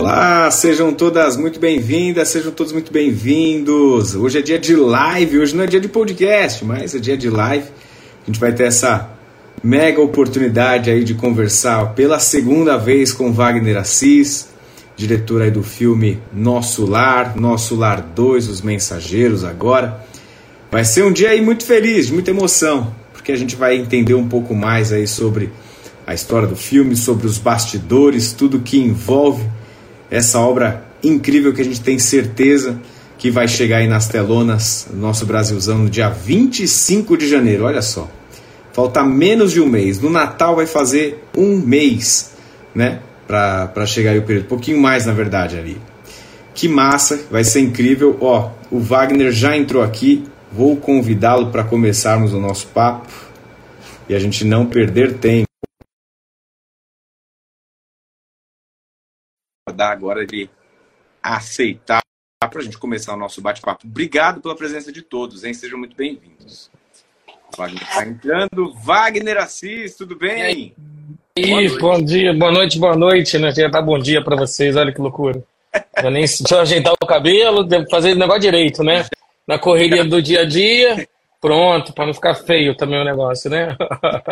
Olá, sejam todas muito bem-vindas, sejam todos muito bem-vindos. Hoje é dia de live, hoje não é dia de podcast, mas é dia de live. A gente vai ter essa mega oportunidade aí de conversar pela segunda vez com Wagner Assis, diretor aí do filme Nosso Lar, Nosso Lar 2, Os Mensageiros agora. Vai ser um dia aí muito feliz, de muita emoção, porque a gente vai entender um pouco mais aí sobre a história do filme, sobre os bastidores, tudo que envolve essa obra incrível que a gente tem certeza que vai chegar aí nas telonas, no nosso Brasilzão, no dia 25 de janeiro. Olha só, falta menos de um mês. No Natal vai fazer um mês, né? Para chegar aí o período. Um pouquinho mais, na verdade, ali. Que massa, vai ser incrível. Ó, o Wagner já entrou aqui. Vou convidá-lo para começarmos o nosso papo e a gente não perder tempo. Agora de aceitar para a gente começar o nosso bate-papo. Obrigado pela presença de todos, hein? Sejam muito bem-vindos. Wagner está entrando. Wagner Assis, tudo bem aí? Ih, bom dia, boa noite, boa noite, né? Já tá bom dia para vocês, olha que loucura. Já nem deixa eu ajeitar o cabelo, fazer o negócio direito, né? Na correria do dia a dia, Pronto, para não ficar feio também o negócio, né?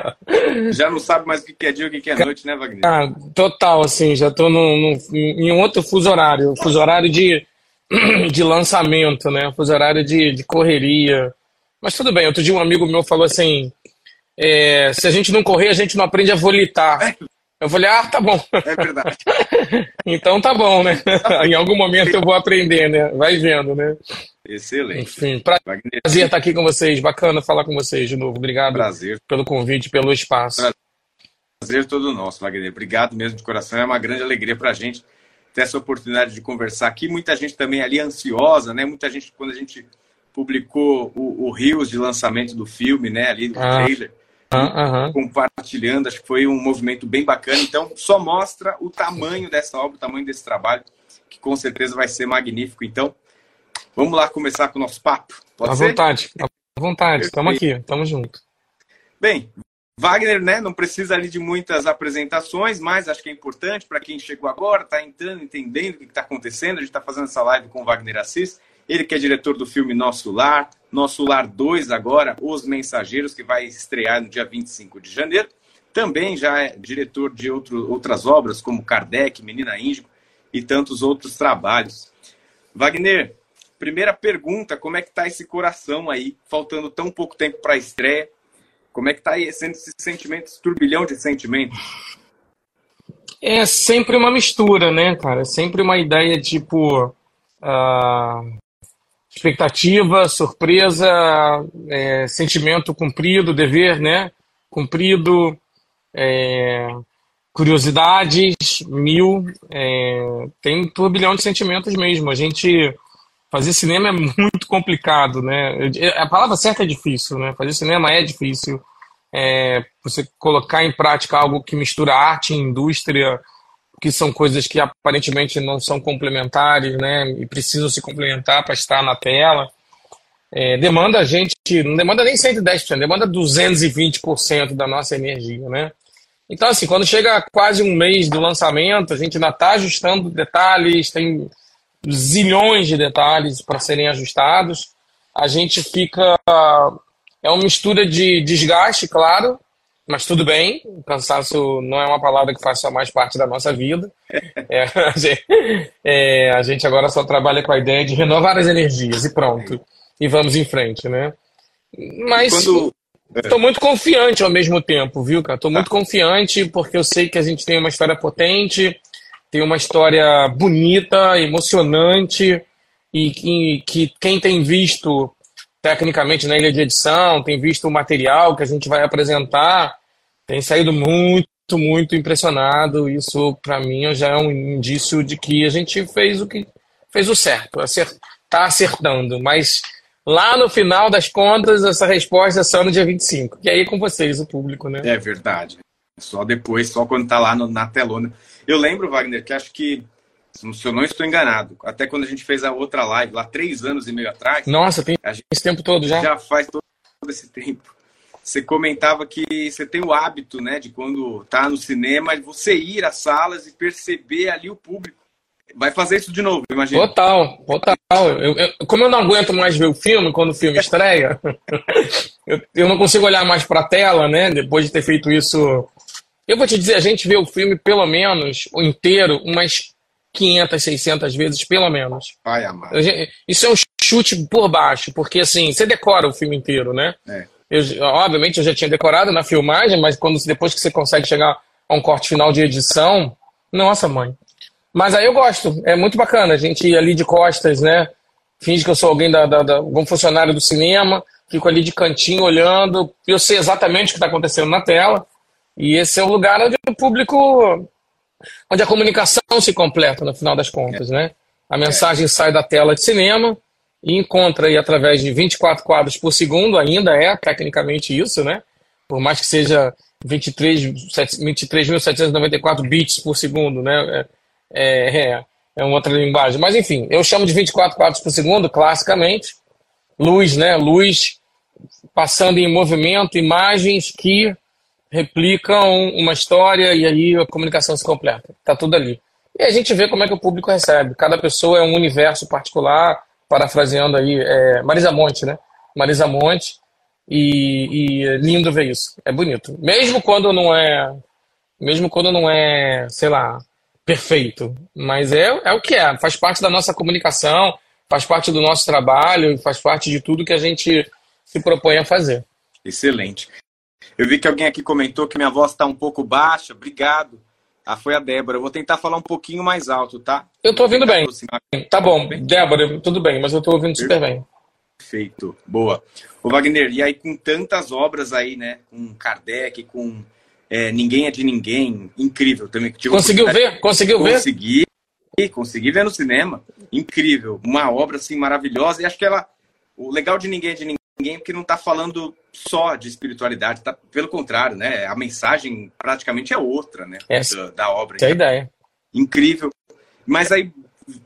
Já não sabe mais o que é dia e o que é noite, né, Wagner? Ah, total, assim, já estou em um outro fuso horário, fuso horário de, de lançamento, né? Fuso horário de, de correria. Mas tudo bem, outro dia um amigo meu falou assim: é, se a gente não correr, a gente não aprende a volitar. Eu falei, ah, tá bom. É verdade. então tá bom, né? em algum momento eu vou aprender, né? Vai vendo, né? Excelente. Enfim, prazer estar aqui com vocês. Bacana falar com vocês de novo. Obrigado prazer. pelo convite, pelo espaço. Prazer todo nosso, Wagner. Obrigado mesmo de coração. É uma grande alegria para a gente ter essa oportunidade de conversar aqui. Muita gente também ali ansiosa, né? Muita gente, quando a gente publicou o, o Rios de lançamento do filme, né? Ali do ah. trailer. Ah, compartilhando, acho que foi um movimento bem bacana. Então, só mostra o tamanho dessa obra, o tamanho desse trabalho, que com certeza vai ser magnífico. Então, Vamos lá começar com o nosso papo? Pode à ser? vontade, à vontade. Estamos aqui, estamos juntos. Bem, Wagner, né, não precisa ali de muitas apresentações, mas acho que é importante para quem chegou agora, está entrando, entendendo o que está acontecendo. A gente está fazendo essa live com o Wagner Assis, ele que é diretor do filme Nosso Lar, Nosso Lar 2 agora, Os Mensageiros, que vai estrear no dia 25 de janeiro. Também já é diretor de outro, outras obras, como Kardec, Menina Índigo e tantos outros trabalhos. Wagner, Primeira pergunta, como é que tá esse coração aí, faltando tão pouco tempo para a estreia? Como é que tá aí sendo esse sentimento, esse turbilhão de sentimentos? É sempre uma mistura, né, cara? É sempre uma ideia tipo uh, expectativa, surpresa, é, sentimento cumprido, dever, né? Cumprido, é, curiosidades mil, é, tem um turbilhão de sentimentos mesmo. A gente fazer cinema é muito complicado, né? A palavra certa é difícil, né? Fazer cinema é difícil. É, você colocar em prática algo que mistura arte e indústria, que são coisas que aparentemente não são complementares, né? E precisam se complementar para estar na tela. É, demanda a gente, não demanda nem 110%, demanda 220% da nossa energia, né? Então, assim, quando chega quase um mês do lançamento, a gente ainda está ajustando detalhes, tem zilhões de detalhes para serem ajustados. A gente fica. É uma mistura de desgaste, claro, mas tudo bem. O cansaço não é uma palavra que faz só mais parte da nossa vida. É, a, gente, é, a gente agora só trabalha com a ideia de renovar as energias e pronto. E vamos em frente, né? Mas. Quando... Estou muito confiante ao mesmo tempo, viu, cara? Estou muito confiante porque eu sei que a gente tem uma história potente, tem uma história bonita, emocionante e que, que quem tem visto tecnicamente na ilha de edição, tem visto o material que a gente vai apresentar, tem saído muito, muito impressionado. Isso, para mim, já é um indício de que a gente fez o que fez o certo, está acertando. Mas lá no final das contas, essa resposta é só no dia 25. E aí é com vocês, o público, né? É verdade. Só depois, só quando está lá no, na telona. Eu lembro, Wagner, que acho que, se eu não estou enganado, até quando a gente fez a outra live, lá três anos e meio atrás. Nossa, tem esse tempo todo já? Já faz todo esse tempo. Você comentava que você tem o hábito, né, de quando tá no cinema, você ir às salas e perceber ali o público. vai fazer isso de novo, imagina. Total, total. Eu, eu, como eu não aguento mais ver o filme quando o filme estreia, eu, eu, não consigo olhar mais para a tela, né? Depois de ter feito isso. Eu vou te dizer, a gente vê o filme pelo menos, o inteiro, umas 500, 600 vezes, pelo menos. Ai, amado. Isso é um chute por baixo, porque assim, você decora o filme inteiro, né? É. Eu, obviamente eu já tinha decorado na filmagem, mas quando depois que você consegue chegar a um corte final de edição, nossa mãe. Mas aí eu gosto, é muito bacana a gente ir ali de costas, né? Finge que eu sou alguém da, da, da algum funcionário do cinema, fico ali de cantinho olhando, eu sei exatamente o que está acontecendo na tela. E esse é o lugar onde o público, onde a comunicação se completa no final das contas, né? A mensagem sai da tela de cinema e encontra aí através de 24 quadros por segundo, ainda é tecnicamente isso, né? Por mais que seja 23.794 23 bits por segundo, né? É, é, é uma outra linguagem. Mas enfim, eu chamo de 24 quadros por segundo, classicamente. Luz, né? Luz passando em movimento, imagens que replicam uma história e aí a comunicação se completa. Tá tudo ali. E a gente vê como é que o público recebe. Cada pessoa é um universo particular, parafraseando aí é, Marisa Monte, né? Marisa Monte. E, e lindo ver isso. É bonito. Mesmo quando não é. Mesmo quando não é, sei lá, perfeito. Mas é, é o que é. Faz parte da nossa comunicação, faz parte do nosso trabalho, faz parte de tudo que a gente se propõe a fazer. Excelente. Eu vi que alguém aqui comentou que minha voz está um pouco baixa. Obrigado. Ah, foi a Débora. Eu vou tentar falar um pouquinho mais alto, tá? Eu estou ouvindo bem. Tá bom, Débora, tudo bem, mas eu estou ouvindo super bem. Perfeito. Boa. O Wagner, e aí com tantas obras aí, né? Com Kardec, com é, Ninguém é de Ninguém, incrível também. Conseguiu ver? Conseguiu ver? Consegui, consegui ver no cinema. Incrível. Uma obra assim maravilhosa. E acho que ela. O legal de Ninguém é de Ninguém é que não está falando só de espiritualidade, tá, pelo contrário, né? A mensagem praticamente é outra, né? Essa, da, da obra. É a ideia. Incrível. Mas aí,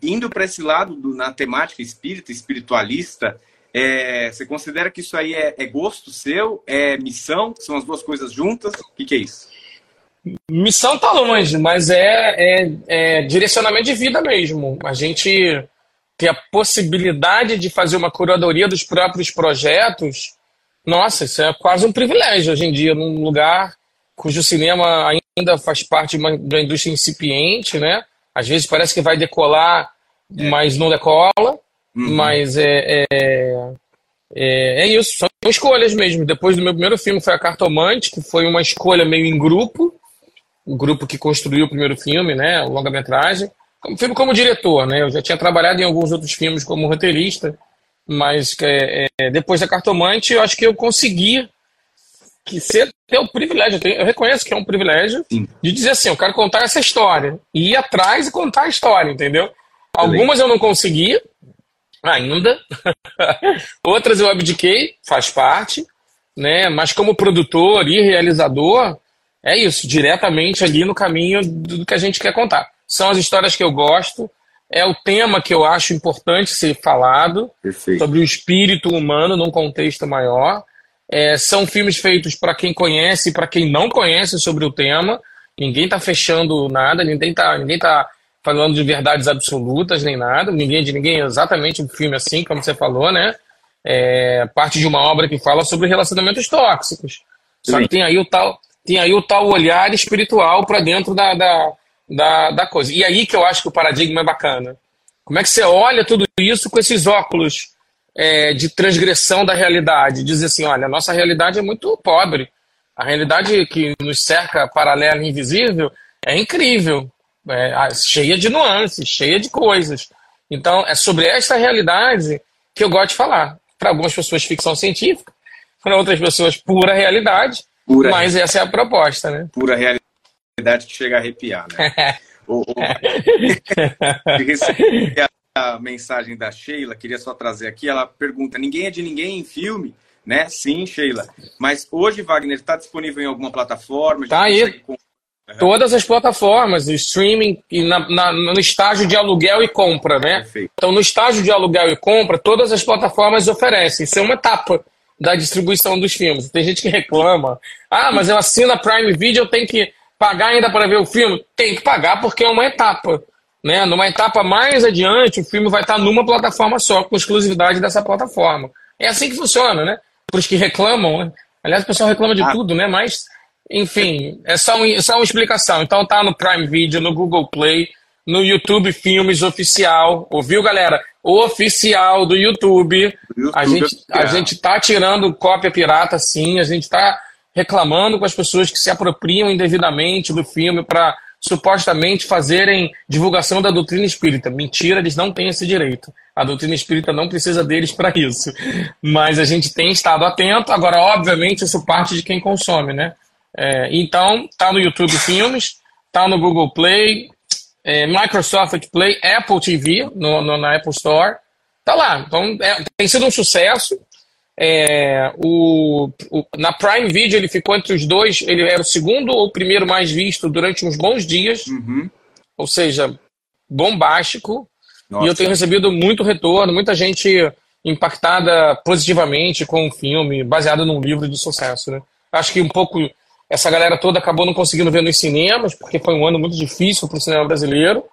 indo para esse lado do, na temática espírita, espiritualista, é, você considera que isso aí é, é, gosto seu? É missão? São as duas coisas juntas? O que, que é isso? Missão tá longe, mas é, é, é, direcionamento de vida mesmo. A gente ter a possibilidade de fazer uma curadoria dos próprios projetos, nossa, isso é quase um privilégio hoje em dia, num lugar cujo cinema ainda faz parte de uma, de uma indústria incipiente, né? Às vezes parece que vai decolar, é. mas não decola. Uhum. Mas é, é, é, é, isso, são escolhas mesmo. Depois do meu primeiro filme foi A Cartomante, que foi uma escolha meio em grupo, o grupo que construiu o primeiro filme, né, o longa-metragem. Como filme como diretor, né? Eu já tinha trabalhado em alguns outros filmes como roteirista, mas é, é, depois da Cartomante, eu acho que eu consegui que ser ter o privilégio, eu, tenho, eu, reconheço que é um privilégio Sim. de dizer assim, eu quero contar essa história, e ir atrás e contar a história, entendeu? Algumas eu não consegui, ainda. Outras eu abdiquei, faz parte, né? Mas como produtor e realizador, é isso, diretamente ali no caminho do que a gente quer contar. São as histórias que eu gosto, é o tema que eu acho importante ser falado Perfeito. sobre o espírito humano num contexto maior. É, são filmes feitos para quem conhece e para quem não conhece sobre o tema. Ninguém está fechando nada, ninguém está ninguém tá falando de verdades absolutas nem nada, ninguém é de ninguém é exatamente um filme assim, como você falou, né? É parte de uma obra que fala sobre relacionamentos tóxicos. Só que tem aí o tal, tem aí o tal olhar espiritual para dentro da, da, da, da, coisa. E aí que eu acho que o paradigma é bacana. Como é que você olha tudo isso com esses óculos é, de transgressão da realidade? Dizer assim, olha, a nossa realidade é muito pobre. A realidade que nos cerca paralela e invisível é incrível é, cheia de nuances, cheia de coisas. Então, é sobre essa realidade que eu gosto de falar. Para algumas pessoas, ficção científica, para outras pessoas, pura realidade. Pura mas essa é a proposta, né? Pura realidade que chega a arrepiar, né? o, o... a mensagem da Sheila, queria só trazer aqui. Ela pergunta: ninguém é de ninguém em filme? Né? Sim, Sheila. Mas hoje, Wagner, está disponível em alguma plataforma? Tá aí. Todas as plataformas, streaming e na, na, no estágio de aluguel e compra, né? Perfeito. Então, no estágio de aluguel e compra, todas as plataformas oferecem. Isso é uma etapa da distribuição dos filmes. Tem gente que reclama. Ah, mas eu assino a Prime Video, eu tenho que pagar ainda para ver o filme? Tem que pagar porque é uma etapa. né? Numa etapa mais adiante, o filme vai estar numa plataforma só, com exclusividade dessa plataforma. É assim que funciona, né? Para os que reclamam, né? Aliás, o pessoal reclama de ah. tudo, né? Mas, enfim, é só, um, é só uma explicação. Então tá no Prime Video, no Google Play, no YouTube Filmes Oficial. Ouviu, galera? Oficial do YouTube. YouTube a, gente, a gente tá tirando cópia pirata, sim. A gente tá reclamando com as pessoas que se apropriam indevidamente do filme para supostamente fazerem divulgação da doutrina espírita. Mentira, eles não têm esse direito. A doutrina espírita não precisa deles para isso. Mas a gente tem estado atento. Agora, obviamente, isso parte de quem consome, né? É, então, tá no YouTube Filmes, tá no Google Play, é, Microsoft Play, Apple TV, no, no, na Apple Store. Tá lá. Então, é, tem sido um sucesso. É, o, o, na Prime Video ele ficou entre os dois, ele era o segundo ou o primeiro mais visto durante uns bons dias, uhum. ou seja, bombástico. Nossa. E eu tenho recebido muito retorno, muita gente impactada positivamente com o filme, baseado num livro de sucesso. Né? Acho que um pouco essa galera toda acabou não conseguindo ver nos cinemas, porque foi um ano muito difícil para o cinema brasileiro.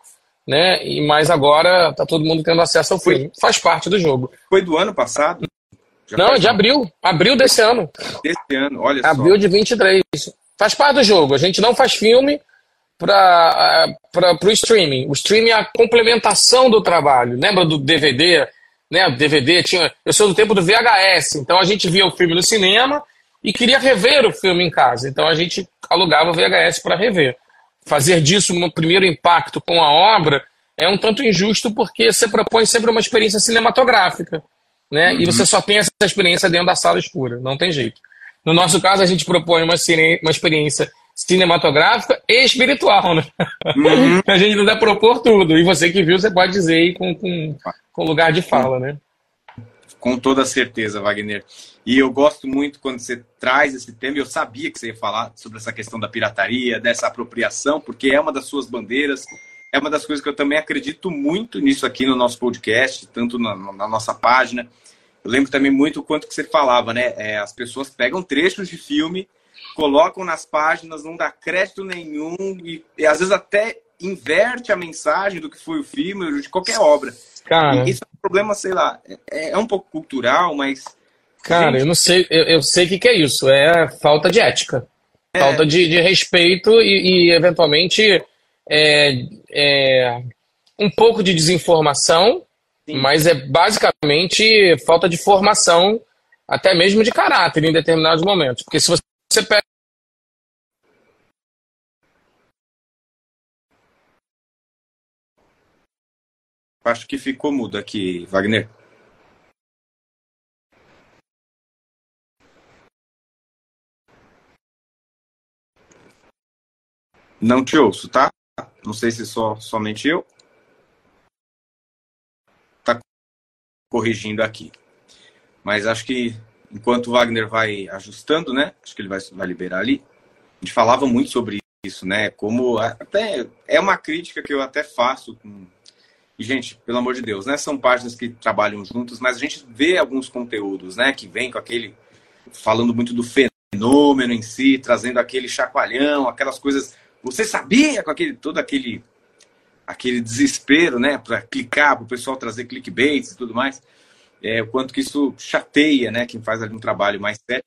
Né? E, mas agora está todo mundo tendo acesso ao filme. Faz parte do jogo. Foi do ano passado? Já não, de abril. Abril desse ano. Desse ano, olha abril só. Abril de 23. Faz parte do jogo. A gente não faz filme para o streaming. O streaming é a complementação do trabalho. Lembra do DVD? Né? O DVD tinha. Eu sou do tempo do VHS, então a gente via o filme no cinema e queria rever o filme em casa. Então a gente alugava o VHS para rever. Fazer disso um primeiro impacto com a obra é um tanto injusto porque você propõe sempre uma experiência cinematográfica né? Uhum. E você só tem essa experiência dentro da sala escura, não tem jeito. No nosso caso, a gente propõe uma, uma experiência cinematográfica e espiritual, né? Uhum. a gente não dá propor tudo. E você que viu, você pode dizer aí com, com, com lugar de fala, né? Com toda certeza, Wagner. E eu gosto muito quando você traz esse tema. Eu sabia que você ia falar sobre essa questão da pirataria, dessa apropriação, porque é uma das suas bandeiras é uma das coisas que eu também acredito muito nisso aqui no nosso podcast, tanto na, na nossa página. Eu lembro também muito o quanto que você falava, né? É, as pessoas pegam trechos de filme, colocam nas páginas, não dá crédito nenhum e, e às vezes até inverte a mensagem do que foi o filme, de qualquer obra. Cara, e isso é um problema, sei lá, é, é um pouco cultural, mas. Cara, gente... eu não sei, eu, eu sei o que, que, é isso. É falta de ética. É... Falta de, de respeito e, e eventualmente é, é um pouco de desinformação, Sim. mas é basicamente falta de formação, até mesmo de caráter em determinados momentos. Porque se você pega Acho que ficou mudo aqui, Wagner. Não te ouço, tá? Não sei se só somente eu. Tá corrigindo aqui. Mas acho que enquanto o Wagner vai ajustando, né? Acho que ele vai, vai liberar ali. A gente falava muito sobre isso, né? Como até é uma crítica que eu até faço com e, gente, pelo amor de Deus, né? São páginas que trabalham juntos, mas a gente vê alguns conteúdos, né? Que vem com aquele. falando muito do fenômeno em si, trazendo aquele chacoalhão, aquelas coisas você sabia com aquele todo aquele aquele desespero, né, para clicar, para o pessoal trazer clickbaits e tudo mais, é, o quanto que isso chateia, né, quem faz ali um trabalho mais sério.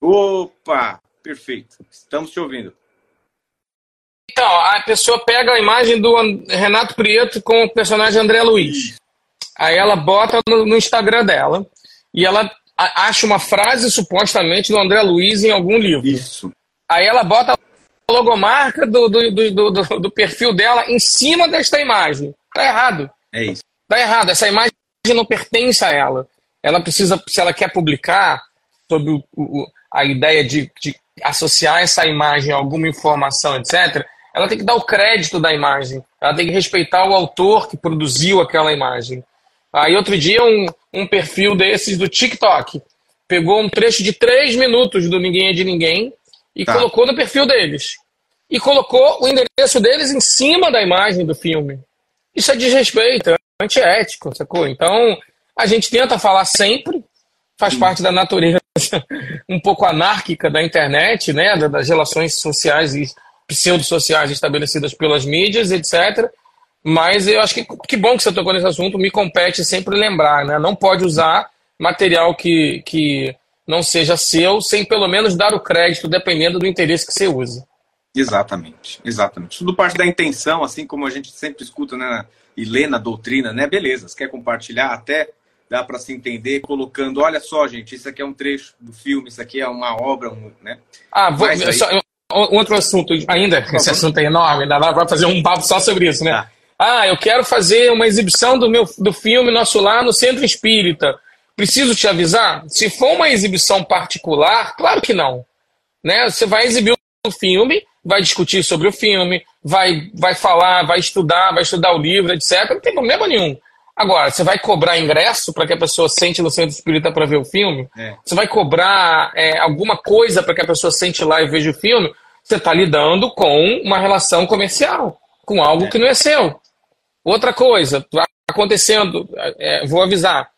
Opa, perfeito. Estamos te ouvindo. Então, a pessoa pega a imagem do Renato Prieto com o personagem André Luiz. Aí ela bota no, no Instagram dela e ela acha uma frase supostamente do André Luiz em algum livro. Isso. Aí ela bota logomarca do, do, do, do, do perfil dela em cima desta imagem. Tá errado. É isso. Tá errado. Essa imagem não pertence a ela. Ela precisa, se ela quer publicar sobre o, o, a ideia de, de associar essa imagem a alguma informação, etc., ela tem que dar o crédito da imagem. Ela tem que respeitar o autor que produziu aquela imagem. Aí outro dia um, um perfil desses do TikTok pegou um trecho de três minutos do Ninguém é de Ninguém e tá. colocou no perfil deles. E colocou o endereço deles em cima da imagem do filme. Isso é desrespeito, é antiético, sacou? Então, a gente tenta falar sempre, faz parte da natureza um pouco anárquica da internet, né? Das relações sociais e pseudo-sociais estabelecidas pelas mídias, etc. Mas eu acho que que bom que você tocou nesse assunto, me compete sempre lembrar, né? Não pode usar material que, que não seja seu, sem pelo menos dar o crédito, dependendo do interesse que você usa. Exatamente, exatamente. Tudo parte da intenção, assim como a gente sempre escuta né, e lê na doutrina, né? Beleza, você quer compartilhar, até dá para se entender colocando, olha só, gente, isso aqui é um trecho do filme, isso aqui é uma obra, um, né? Ah, vou, aí... só, outro assunto ainda, esse assunto é enorme, ainda vai fazer um papo só sobre isso, né? Tá. Ah, eu quero fazer uma exibição do meu do filme Nosso Lar no Centro Espírita. Preciso te avisar? Se for uma exibição particular, claro que não. Né? Você vai exibir o filme, vai discutir sobre o filme, vai, vai falar, vai estudar, vai estudar o livro, etc. Não tem problema nenhum. Agora, você vai cobrar ingresso para que a pessoa sente no centro espírita para ver o filme? É. Você vai cobrar é, alguma coisa para que a pessoa sente lá e veja o filme? Você está lidando com uma relação comercial, com algo é. que não é seu. Outra coisa, tá acontecendo, é, vou avisar,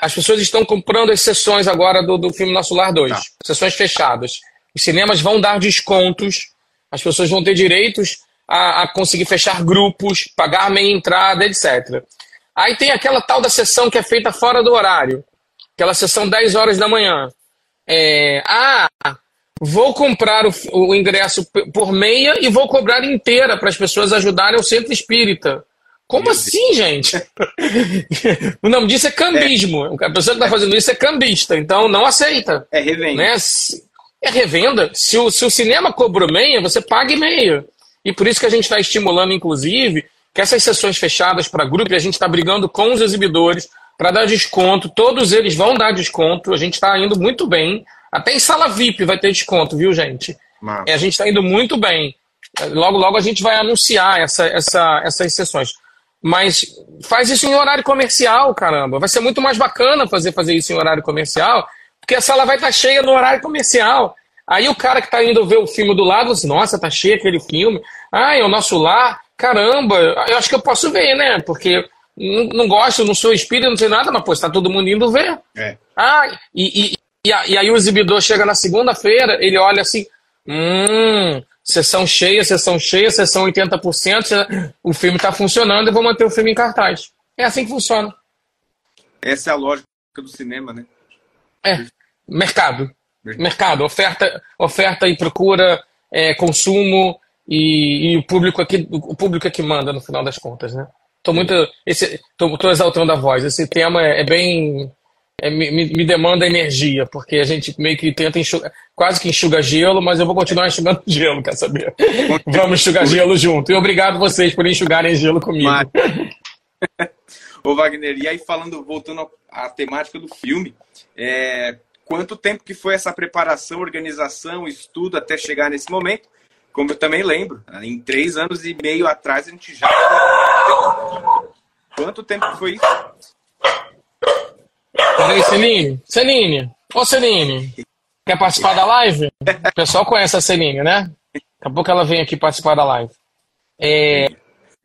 as pessoas estão comprando as sessões agora do, do filme Nosso Lar 2, tá. sessões fechadas. Os cinemas vão dar descontos, as pessoas vão ter direitos a, a conseguir fechar grupos, pagar meia entrada, etc. Aí tem aquela tal da sessão que é feita fora do horário, aquela sessão 10 horas da manhã. É, ah, vou comprar o, o ingresso por meia e vou cobrar inteira para as pessoas ajudarem o centro espírita. Como assim, gente? o nome disso é cambismo. É. A pessoa que está fazendo isso é cambista, então não aceita. É revenda. Né? É revenda. Se o, se o cinema cobrou meia, você pague meia. E por isso que a gente está estimulando, inclusive, que essas sessões fechadas para grupo, a gente está brigando com os exibidores para dar desconto. Todos eles vão dar desconto. A gente está indo muito bem. Até em sala VIP vai ter desconto, viu, gente? É, a gente está indo muito bem. Logo, logo a gente vai anunciar essa, essa, essas sessões. Mas faz isso em horário comercial, caramba. Vai ser muito mais bacana fazer, fazer isso em horário comercial, porque a sala vai estar tá cheia no horário comercial. Aí o cara que está indo ver o filme do lado, assim, nossa, tá cheio aquele filme. Ah, é o nosso lar. Caramba, eu acho que eu posso ver, né? Porque não, gosto, não sou espírita, não sei nada, mas pô, está todo mundo indo ver. É. Ah, e, e, e, e aí o exibidor chega na segunda-feira, ele olha assim, hum, sessão cheia, sessão cheia, sessão 80%, o filme está funcionando, eu vou manter o filme em cartaz. É assim que funciona. Essa é a lógica do cinema, né? É, mercado. Mercado, oferta, oferta e procura, é, consumo e, e, o público aqui, o público é que manda no final das contas, né? Tô muito, esse, tô, tô exaltando a voz. Esse tema é, é bem é, me, me, demanda energia, porque a gente meio que tenta enxugar, quase que enxuga gelo, mas eu vou continuar enxugando gelo, quer saber? Vamos enxugar gelo junto. E obrigado vocês por enxugarem gelo comigo. Ô Wagner, e aí falando, voltando à temática do filme, é, quanto tempo que foi essa preparação, organização, estudo até chegar nesse momento? Como eu também lembro, em três anos e meio atrás a gente já. Quanto tempo foi isso? Peraí, Celine. Celine. Ô, Celine. Quer participar da live? O pessoal conhece a Celine, né? Daqui a pouco ela vem aqui participar da live. É,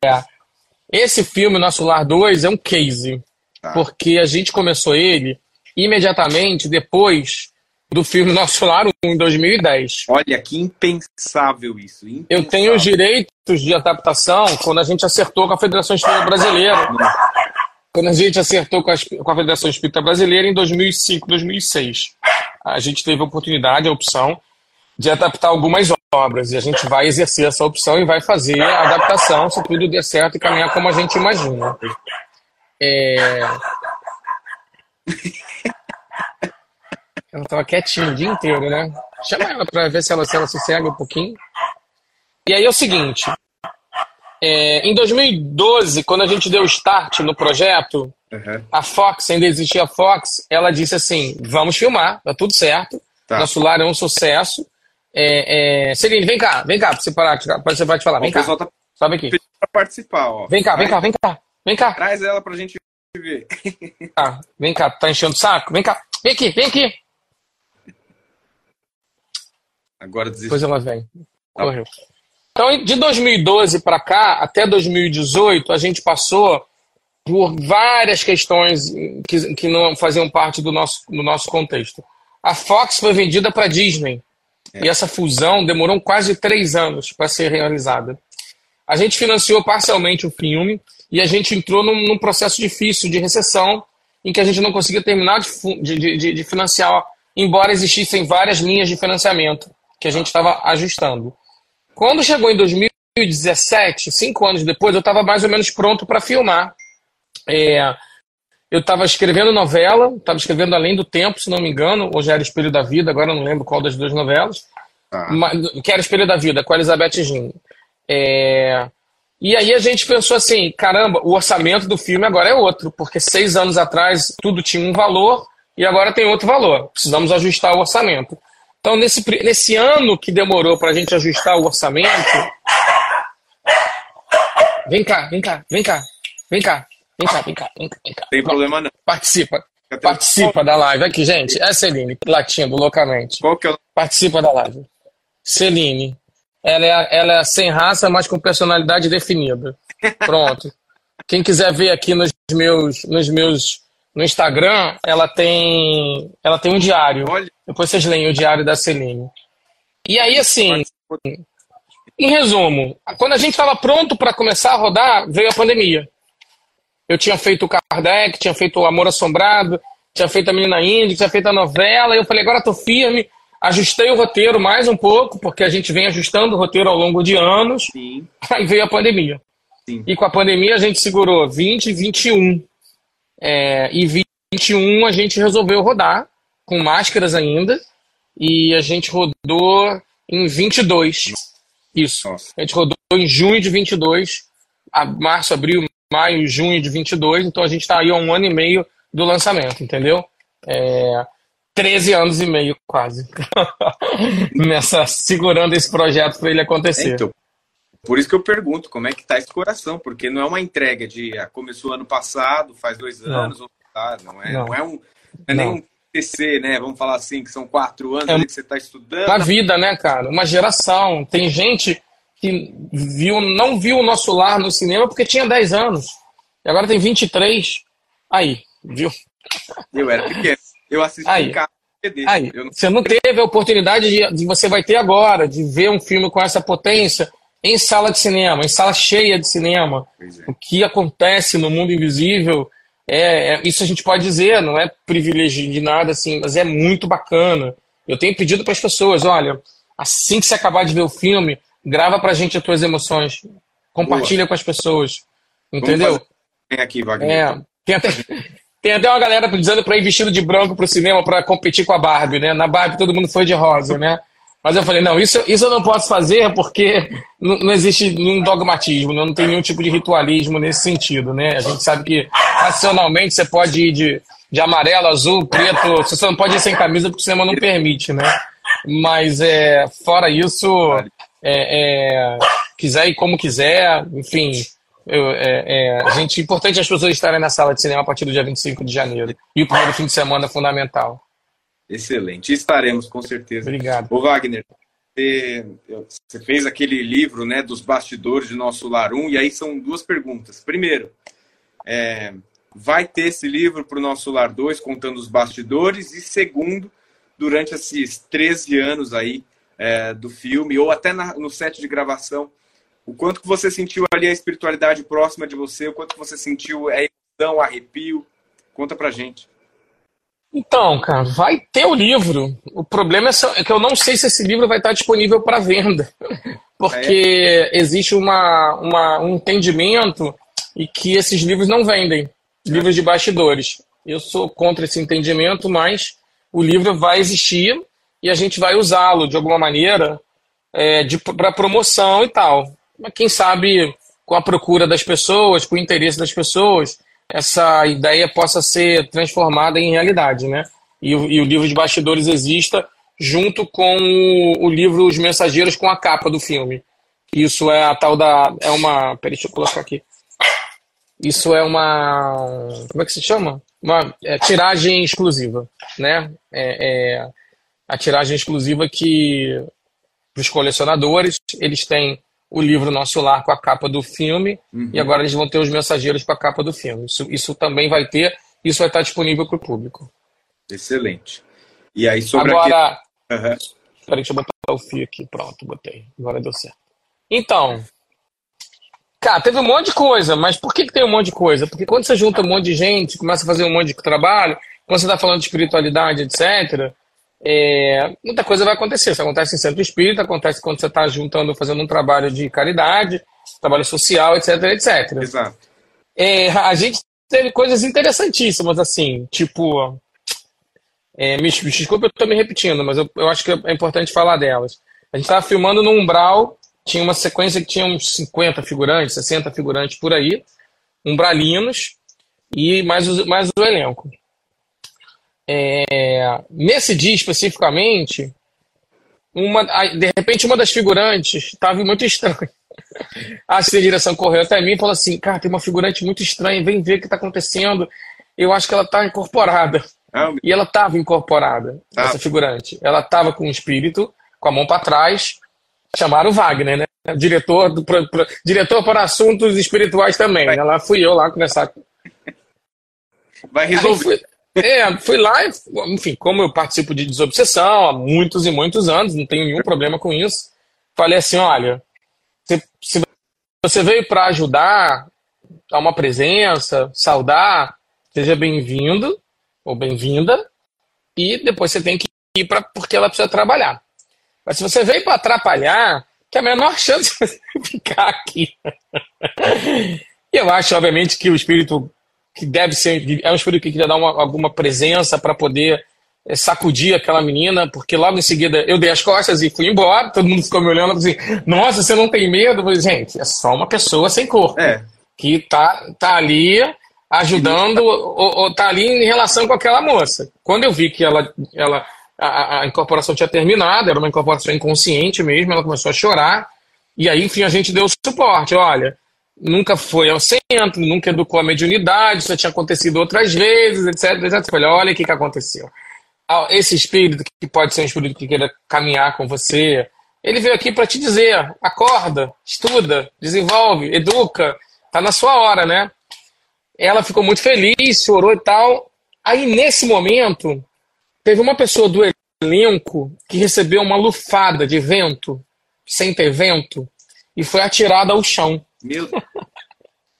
é, esse filme, Nosso Lar 2, é um case. Tá. Porque a gente começou ele imediatamente depois do filme Nosso Lar 1, em 2010. Olha, que impensável isso. Impensável. Eu tenho os direitos de adaptação quando a gente acertou com a Federação Estudantil Brasileira quando a gente acertou com a, com a Federação Espírita Brasileira em 2005, 2006. A gente teve a oportunidade, a opção de adaptar algumas obras e a gente vai exercer essa opção e vai fazer a adaptação se tudo der certo e caminhar como a gente imagina. É... Ela estava quietinha o dia inteiro, né? Chama ela para ver se ela, se ela se segue um pouquinho. E aí é o seguinte, é, em 2012, quando a gente deu start no projeto, uhum. a Fox, ainda existia a Fox, ela disse assim: vamos filmar, tá tudo certo. Tá. Nosso lar é um sucesso. É, é... Celine, vem cá, vem cá, pra você parar, pra você vai te falar. Vem cá. Tá Sobe aqui. Pra participar, ó. Vem cá, vem cá, vem cá. Vem cá. Traz ela pra gente ver. Tá, vem cá, tá enchendo o saco? Vem cá. Vem aqui, vem aqui. Agora desistiu. Depois ela vem. Tá. Então, de 2012 para cá, até 2018, a gente passou por várias questões que, que não faziam parte do nosso, do nosso contexto. A Fox foi vendida para a Disney. É. E essa fusão demorou quase três anos para ser realizada. A gente financiou parcialmente o filme e a gente entrou num, num processo difícil de recessão em que a gente não conseguia terminar de, de, de, de financiar, embora existissem várias linhas de financiamento que a gente estava ajustando. Quando chegou em 2017, cinco anos depois, eu estava mais ou menos pronto para filmar. É, eu estava escrevendo novela, estava escrevendo Além do Tempo, se não me engano, hoje era Espelho da Vida, agora eu não lembro qual das duas novelas. Ah. Mas, que era Espelho da Vida, com a Elizabeth Gin. É, e aí a gente pensou assim, caramba, o orçamento do filme agora é outro, porque seis anos atrás tudo tinha um valor e agora tem outro valor. Precisamos ajustar o orçamento. Então, nesse, nesse ano que demorou para a gente ajustar o orçamento. Vem cá, vem cá, vem cá, vem cá, vem cá, vem cá, vem cá. Vem cá. Tem problema não. Participa. Participa da live. Aqui, gente. É a Celine, latindo loucamente. Qual que é o... Participa da live. Celine. Ela é, ela é sem raça, mas com personalidade definida. Pronto. Quem quiser ver aqui nos meus, nos meus no Instagram, ela tem ela tem um diário. Olha. Depois vocês leem o diário da Celine. E aí, assim, em resumo, quando a gente estava pronto para começar a rodar, veio a pandemia. Eu tinha feito o Kardec, tinha feito o Amor Assombrado, tinha feito a Menina Índia, tinha feito a novela, e eu falei, agora tô firme, ajustei o roteiro mais um pouco, porque a gente vem ajustando o roteiro ao longo de anos, Sim. aí veio a pandemia. Sim. E com a pandemia a gente segurou 20 e 21. É, e 21 a gente resolveu rodar, com máscaras ainda, e a gente rodou em 22. Isso. A gente rodou em junho de 22, a março, abril, maio, junho de 22, então a gente está aí há um ano e meio do lançamento, entendeu? É, 13 anos e meio, quase. Nessa, segurando esse projeto para ele acontecer. Então, por isso que eu pergunto, como é que tá esse coração? Porque não é uma entrega de ah, começou ano passado, faz dois anos, não, ou, tá, não, é, não. não é um. Não é nem um TC, né? Vamos falar assim, que são quatro anos é que você está estudando. A vida, né, cara? Uma geração. Tem gente que viu, não viu o nosso lar no cinema porque tinha 10 anos. E agora tem 23. Aí, viu? Eu era pequeno. Eu assisti aí. em casa. Aí, não... Você não teve a oportunidade de, de você vai ter agora, de ver um filme com essa potência em sala de cinema, em sala cheia de cinema. É. O que acontece no mundo invisível, é, é, isso a gente pode dizer, não é privilégio de nada assim, mas é muito bacana. Eu tenho pedido para as pessoas, olha, assim que você acabar de ver o filme, grava pra gente as tuas emoções. Compartilha Boa. com as pessoas. Entendeu? Tem aqui, Wagner. É, tem até, tem até uma galera dizendo pra ir vestido de branco pro cinema para competir com a Barbie, né? Na Barbie todo mundo foi de rosa, né? Mas eu falei, não, isso, isso eu não posso fazer porque não, não existe nenhum dogmatismo, não, não tem nenhum tipo de ritualismo nesse sentido, né? A gente sabe que racionalmente você pode ir de, de amarelo, azul, preto, você só não pode ir sem camisa porque o cinema não permite, né? Mas é, fora isso, é, é, quiser ir como quiser, enfim, eu, é, é, gente, importante as pessoas estarem na sala de cinema a partir do dia 25 de janeiro. E o primeiro fim de semana é fundamental. Excelente. Estaremos, com certeza. Obrigado. Ô, Wagner, você, fez aquele livro né, dos bastidores de Nosso Lar 1, e aí são duas perguntas. Primeiro, é, vai ter esse livro para o Nosso Lar 2, contando os bastidores? E segundo, durante esses 13 anos aí é, do filme, ou até na, no set de gravação, o quanto que você sentiu ali a espiritualidade próxima de você, o quanto que você sentiu a emoção, arrepio. Conta pra gente. Então, cara, vai ter o livro. O problema é que eu não sei se esse livro vai estar disponível para venda. Porque é. existe uma, uma, um entendimento e que esses livros não vendem livros de bastidores. Eu sou contra esse entendimento, mas o livro vai existir e a gente vai usá-lo de alguma maneira é, para promoção e tal. Mas quem sabe com a procura das pessoas, com o interesse das pessoas, essa ideia possa ser transformada em realidade, né? E, o, e o livro de bastidores exista junto com o, o, livro Os Mensageiros com a capa do filme. Isso é a tal da. É uma. Peraí, deixa eu colocar aqui. Isso é uma. Como é que se chama? Uma é, tiragem exclusiva, né? É, é, a tiragem exclusiva que os colecionadores eles têm o livro Nosso Lar com a capa do filme uhum. e agora eles vão ter os mensageiros com a capa do filme. Isso, isso também vai ter, isso vai estar disponível para o público. Excelente. E aí sobre agora, aqui... uhum. deixa eu botar o fio aqui, pronto, botei. Agora deu certo. Então, Cara, teve um monte de coisa, mas por que, que tem um monte de coisa? Porque quando você junta um monte de gente, começa a fazer um monte de trabalho, quando você está falando de espiritualidade, etc., é, muita coisa vai acontecer. Isso acontece em centro espírita, acontece quando você está juntando, fazendo um trabalho de caridade, trabalho social, etc, etc. Exato. É, a gente teve coisas interessantíssimas, assim, tipo. É, me, desculpa, eu estou me repetindo, mas eu, eu acho que é importante falar delas. A gente estava filmando no Umbral tinha uma sequência que tinha uns 50 figurantes, 60 figurantes por aí, umbralinos e mais o, mais o elenco. É, nesse dia especificamente, uma, de repente uma das figurantes estava muito estranha. A direção correu até mim e falou assim: Cara, tem uma figurante muito estranha, vem ver o que está acontecendo. Eu acho que ela está incorporada. Ah, e ela estava incorporada, ah. essa figurante. Ela estava com o espírito, com a mão para trás, chamaram o Wagner, né? Diretor, do, pro, pro, diretor para assuntos espirituais também. Vai. Lá fui eu lá conversar. Vai resolver. É, fui lá, enfim, como eu participo de desobsessão há muitos e muitos anos, não tenho nenhum problema com isso. Falei assim: olha, se, se você veio para ajudar, dar uma presença, saudar, seja bem-vindo ou bem-vinda, e depois você tem que ir para porque ela precisa trabalhar. Mas se você veio para atrapalhar, que é a menor chance de você ficar aqui. e eu acho, obviamente, que o espírito que deve ser, é um espírito que queria dar uma, alguma presença para poder é, sacudir aquela menina, porque logo em seguida eu dei as costas e fui embora, todo mundo ficou me olhando assim, nossa, você não tem medo? Eu falei, gente, é só uma pessoa sem corpo, é. que tá, tá ali ajudando, ou, ou tá ali em relação com aquela moça. Quando eu vi que ela, ela a, a, incorporação tinha terminado, era uma incorporação inconsciente mesmo, ela começou a chorar, e aí, enfim, a gente deu suporte, olha, nunca foi ao centro, nunca educou a mediunidade, isso tinha acontecido outras vezes, etc, etc. Falei, olha o que, que aconteceu. Ah, esse espírito, que pode ser um espírito que queira caminhar com você, ele veio aqui para te dizer, acorda, estuda, desenvolve, educa, tá na sua hora, né? Ela ficou muito feliz, chorou e tal. Aí, nesse momento, Teve uma pessoa do elenco que recebeu uma lufada de vento, sem ter vento, e foi atirada ao chão. Meu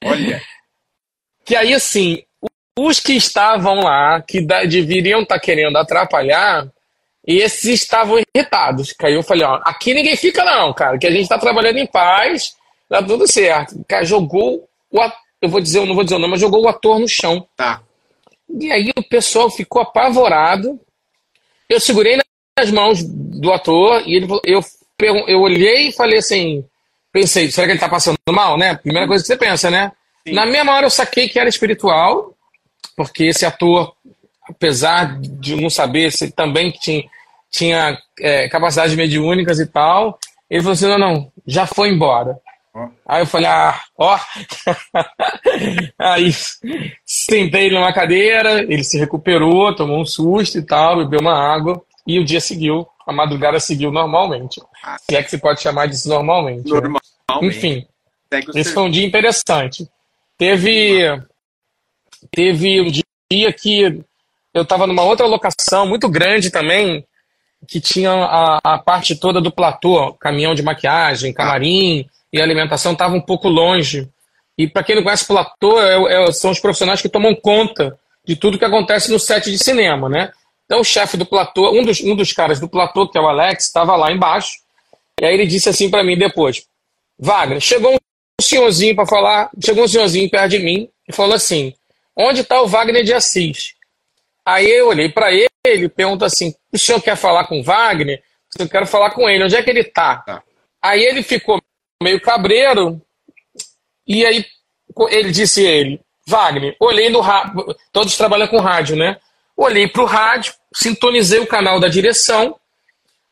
Olha. Que aí, assim, os que estavam lá, que deveriam estar tá querendo atrapalhar, esses estavam irritados. Caiu, eu falei, ó, aqui ninguém fica não, cara, que a gente está trabalhando em paz, tá tudo certo. O cara jogou o ator, eu vou dizer, eu não vou dizer o nome, mas jogou o ator no chão. Tá. E aí o pessoal ficou apavorado, eu segurei nas mãos do ator e ele, eu, eu olhei e falei assim, pensei, será que ele tá passando mal, né? Primeira coisa que você pensa, né? Sim. Na mesma hora eu saquei que era espiritual, porque esse ator, apesar de não saber se também tinha, tinha é, capacidades mediúnicas e tal, ele falou assim, não, não, já foi embora. Aí eu falei, ah, ó. Aí sentei ele numa cadeira, ele se recuperou, tomou um susto e tal, bebeu uma água e o dia seguiu, a madrugada seguiu normalmente. Ah. Se é que se pode chamar disso normalmente. Né? Normalmente. Né? Enfim, esse foi um dia interessante. Teve, teve um dia que eu estava numa outra locação muito grande também, que tinha a, a parte toda do platô, caminhão de maquiagem, camarim, e a alimentação estava um pouco longe. E para quem não conhece Platô, é, é, são os profissionais que tomam conta de tudo que acontece no set de cinema, né? Então o chefe do Platô, um dos, um dos caras do Platô, que é o Alex, estava lá embaixo. E aí ele disse assim para mim depois: Wagner, chegou um senhorzinho para falar, chegou um senhorzinho perto de mim e falou assim: onde está o Wagner de Assis? Aí eu olhei para ele e pergunto assim: o senhor quer falar com o Wagner? Eu quero falar com ele, onde é que ele está? Tá. Aí ele ficou meio cabreiro. E aí ele disse ele, Wagner, olhei no rádio, todos trabalham com rádio, né? Olhei para o rádio, sintonizei o canal da direção,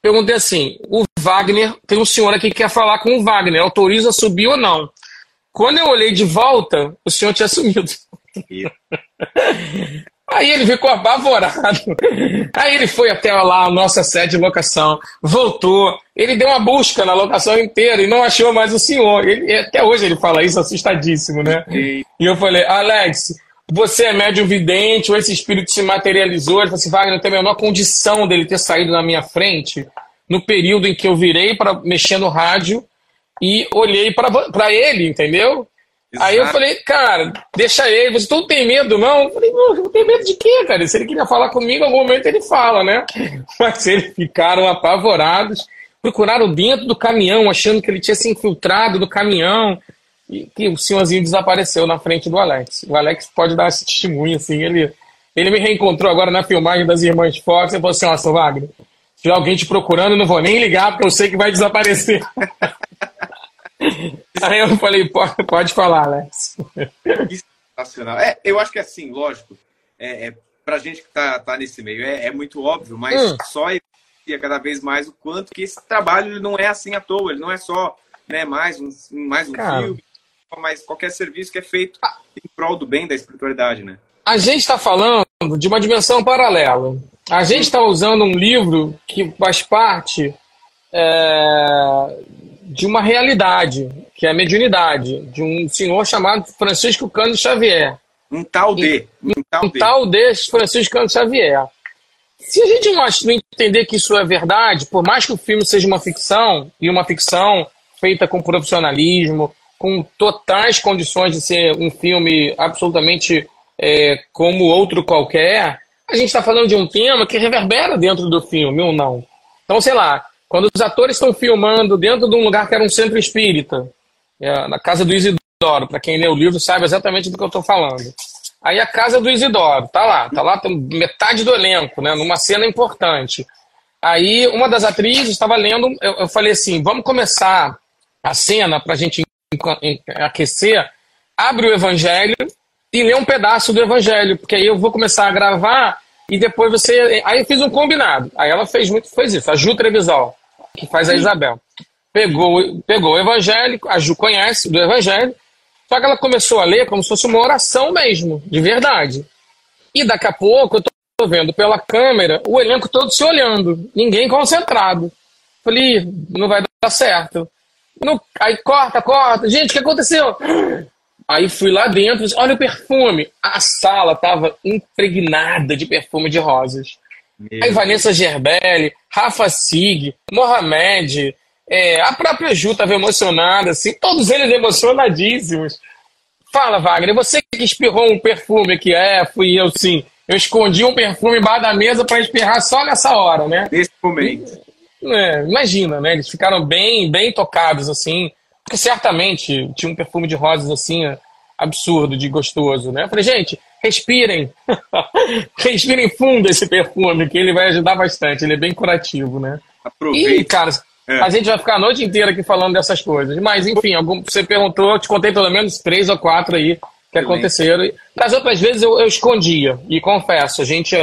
perguntei assim: o Wagner, tem um senhor aqui que quer falar com o Wagner, autoriza subir ou não? Quando eu olhei de volta, o senhor tinha sumido. Aí ele ficou apavorado. Aí ele foi até lá a nossa sede de locação, voltou. Ele deu uma busca na locação inteira e não achou mais o senhor. Ele, até hoje ele fala isso assustadíssimo, né? E eu falei, Alex, você é médium vidente, ou esse espírito se materializou? Ele falou assim, Wagner, não tem a menor condição dele ter saído na minha frente no período em que eu virei para mexer no rádio e olhei para ele, entendeu? Exato. Aí eu falei, cara, deixa ele, você todo tem medo, não? Eu falei, não, tem medo de quê, cara? Se ele queria falar comigo, em algum momento ele fala, né? Mas eles ficaram apavorados, procuraram dentro do caminhão, achando que ele tinha se infiltrado no caminhão, e que o senhorzinho desapareceu na frente do Alex. O Alex pode dar esse testemunho, assim, ele, ele me reencontrou agora na filmagem das Irmãs Fox e falou assim, ó, seu Wagner, se tiver alguém te procurando, eu não vou nem ligar, porque eu sei que vai desaparecer. Aí eu falei, pode, pode falar, Alex. Sensacional. É, eu acho que é assim, lógico, é, é, pra gente que tá, tá nesse meio, é, é muito óbvio, mas hum. só evidencia cada vez mais o quanto que esse trabalho ele não é assim à toa, ele não é só né, mais um, mais um filme, mas qualquer serviço que é feito em prol do bem da espiritualidade, né? A gente está falando de uma dimensão paralela. A gente está usando um livro que faz parte é, de uma realidade, que é a mediunidade, de um senhor chamado Francisco Cândido Xavier. Um tal de. Um tal, um de. tal de Francisco Cândido Xavier. Se a gente não entender que isso é verdade, por mais que o filme seja uma ficção, e uma ficção feita com profissionalismo, com totais condições de ser um filme absolutamente é, como outro qualquer, a gente está falando de um tema que reverbera dentro do filme ou não. Então, sei lá, quando os atores estão filmando dentro de um lugar que era um centro espírita, é, na casa do Isidoro, para quem lê o livro sabe exatamente do que eu estou falando. Aí a casa do Isidoro, tá lá, tá lá metade do elenco, né, numa cena importante. Aí uma das atrizes estava lendo, eu, eu, falei assim, vamos começar a cena para a gente aquecer, abre o Evangelho e lê um pedaço do Evangelho, porque aí eu vou começar a gravar e depois você. Aí eu fiz um combinado. Aí ela fez muito, fez isso, a Ju Trevisol que faz a Isabel. Pegou, pegou o Evangelho, a Ju conhece do Evangelho, só que ela começou a ler como se fosse uma oração mesmo, de verdade. E daqui a pouco eu tô vendo pela câmera o elenco todo se olhando, ninguém concentrado. Falei, não vai dar certo. No, aí corta, corta. Gente, o que aconteceu? Aí fui lá dentro, olha o perfume. A sala estava impregnada de perfume de rosas. Meu Aí Vanessa Gerbelli, Rafa Sig, Mohamed, é, a própria Ju estava emocionada, assim, todos eles emocionadíssimos. Fala, Wagner, você que espirrou um perfume aqui, é, fui eu sim. Eu escondi um perfume embaixo da mesa para espirrar só nessa hora, né? Nesse momento. É, imagina, né? Eles ficaram bem, bem tocados, assim, porque certamente tinha um perfume de rosas, assim, absurdo, de gostoso, né? Eu falei, gente, respirem. respirem fundo esse perfume, que ele vai ajudar bastante. Ele é bem curativo, né? Aproveite. E, cara, é. a gente vai ficar a noite inteira aqui falando dessas coisas. Mas, enfim, algum, você perguntou, eu te contei pelo menos três ou quatro aí que aconteceram. Das outras vezes eu, eu escondia, e confesso, a gente,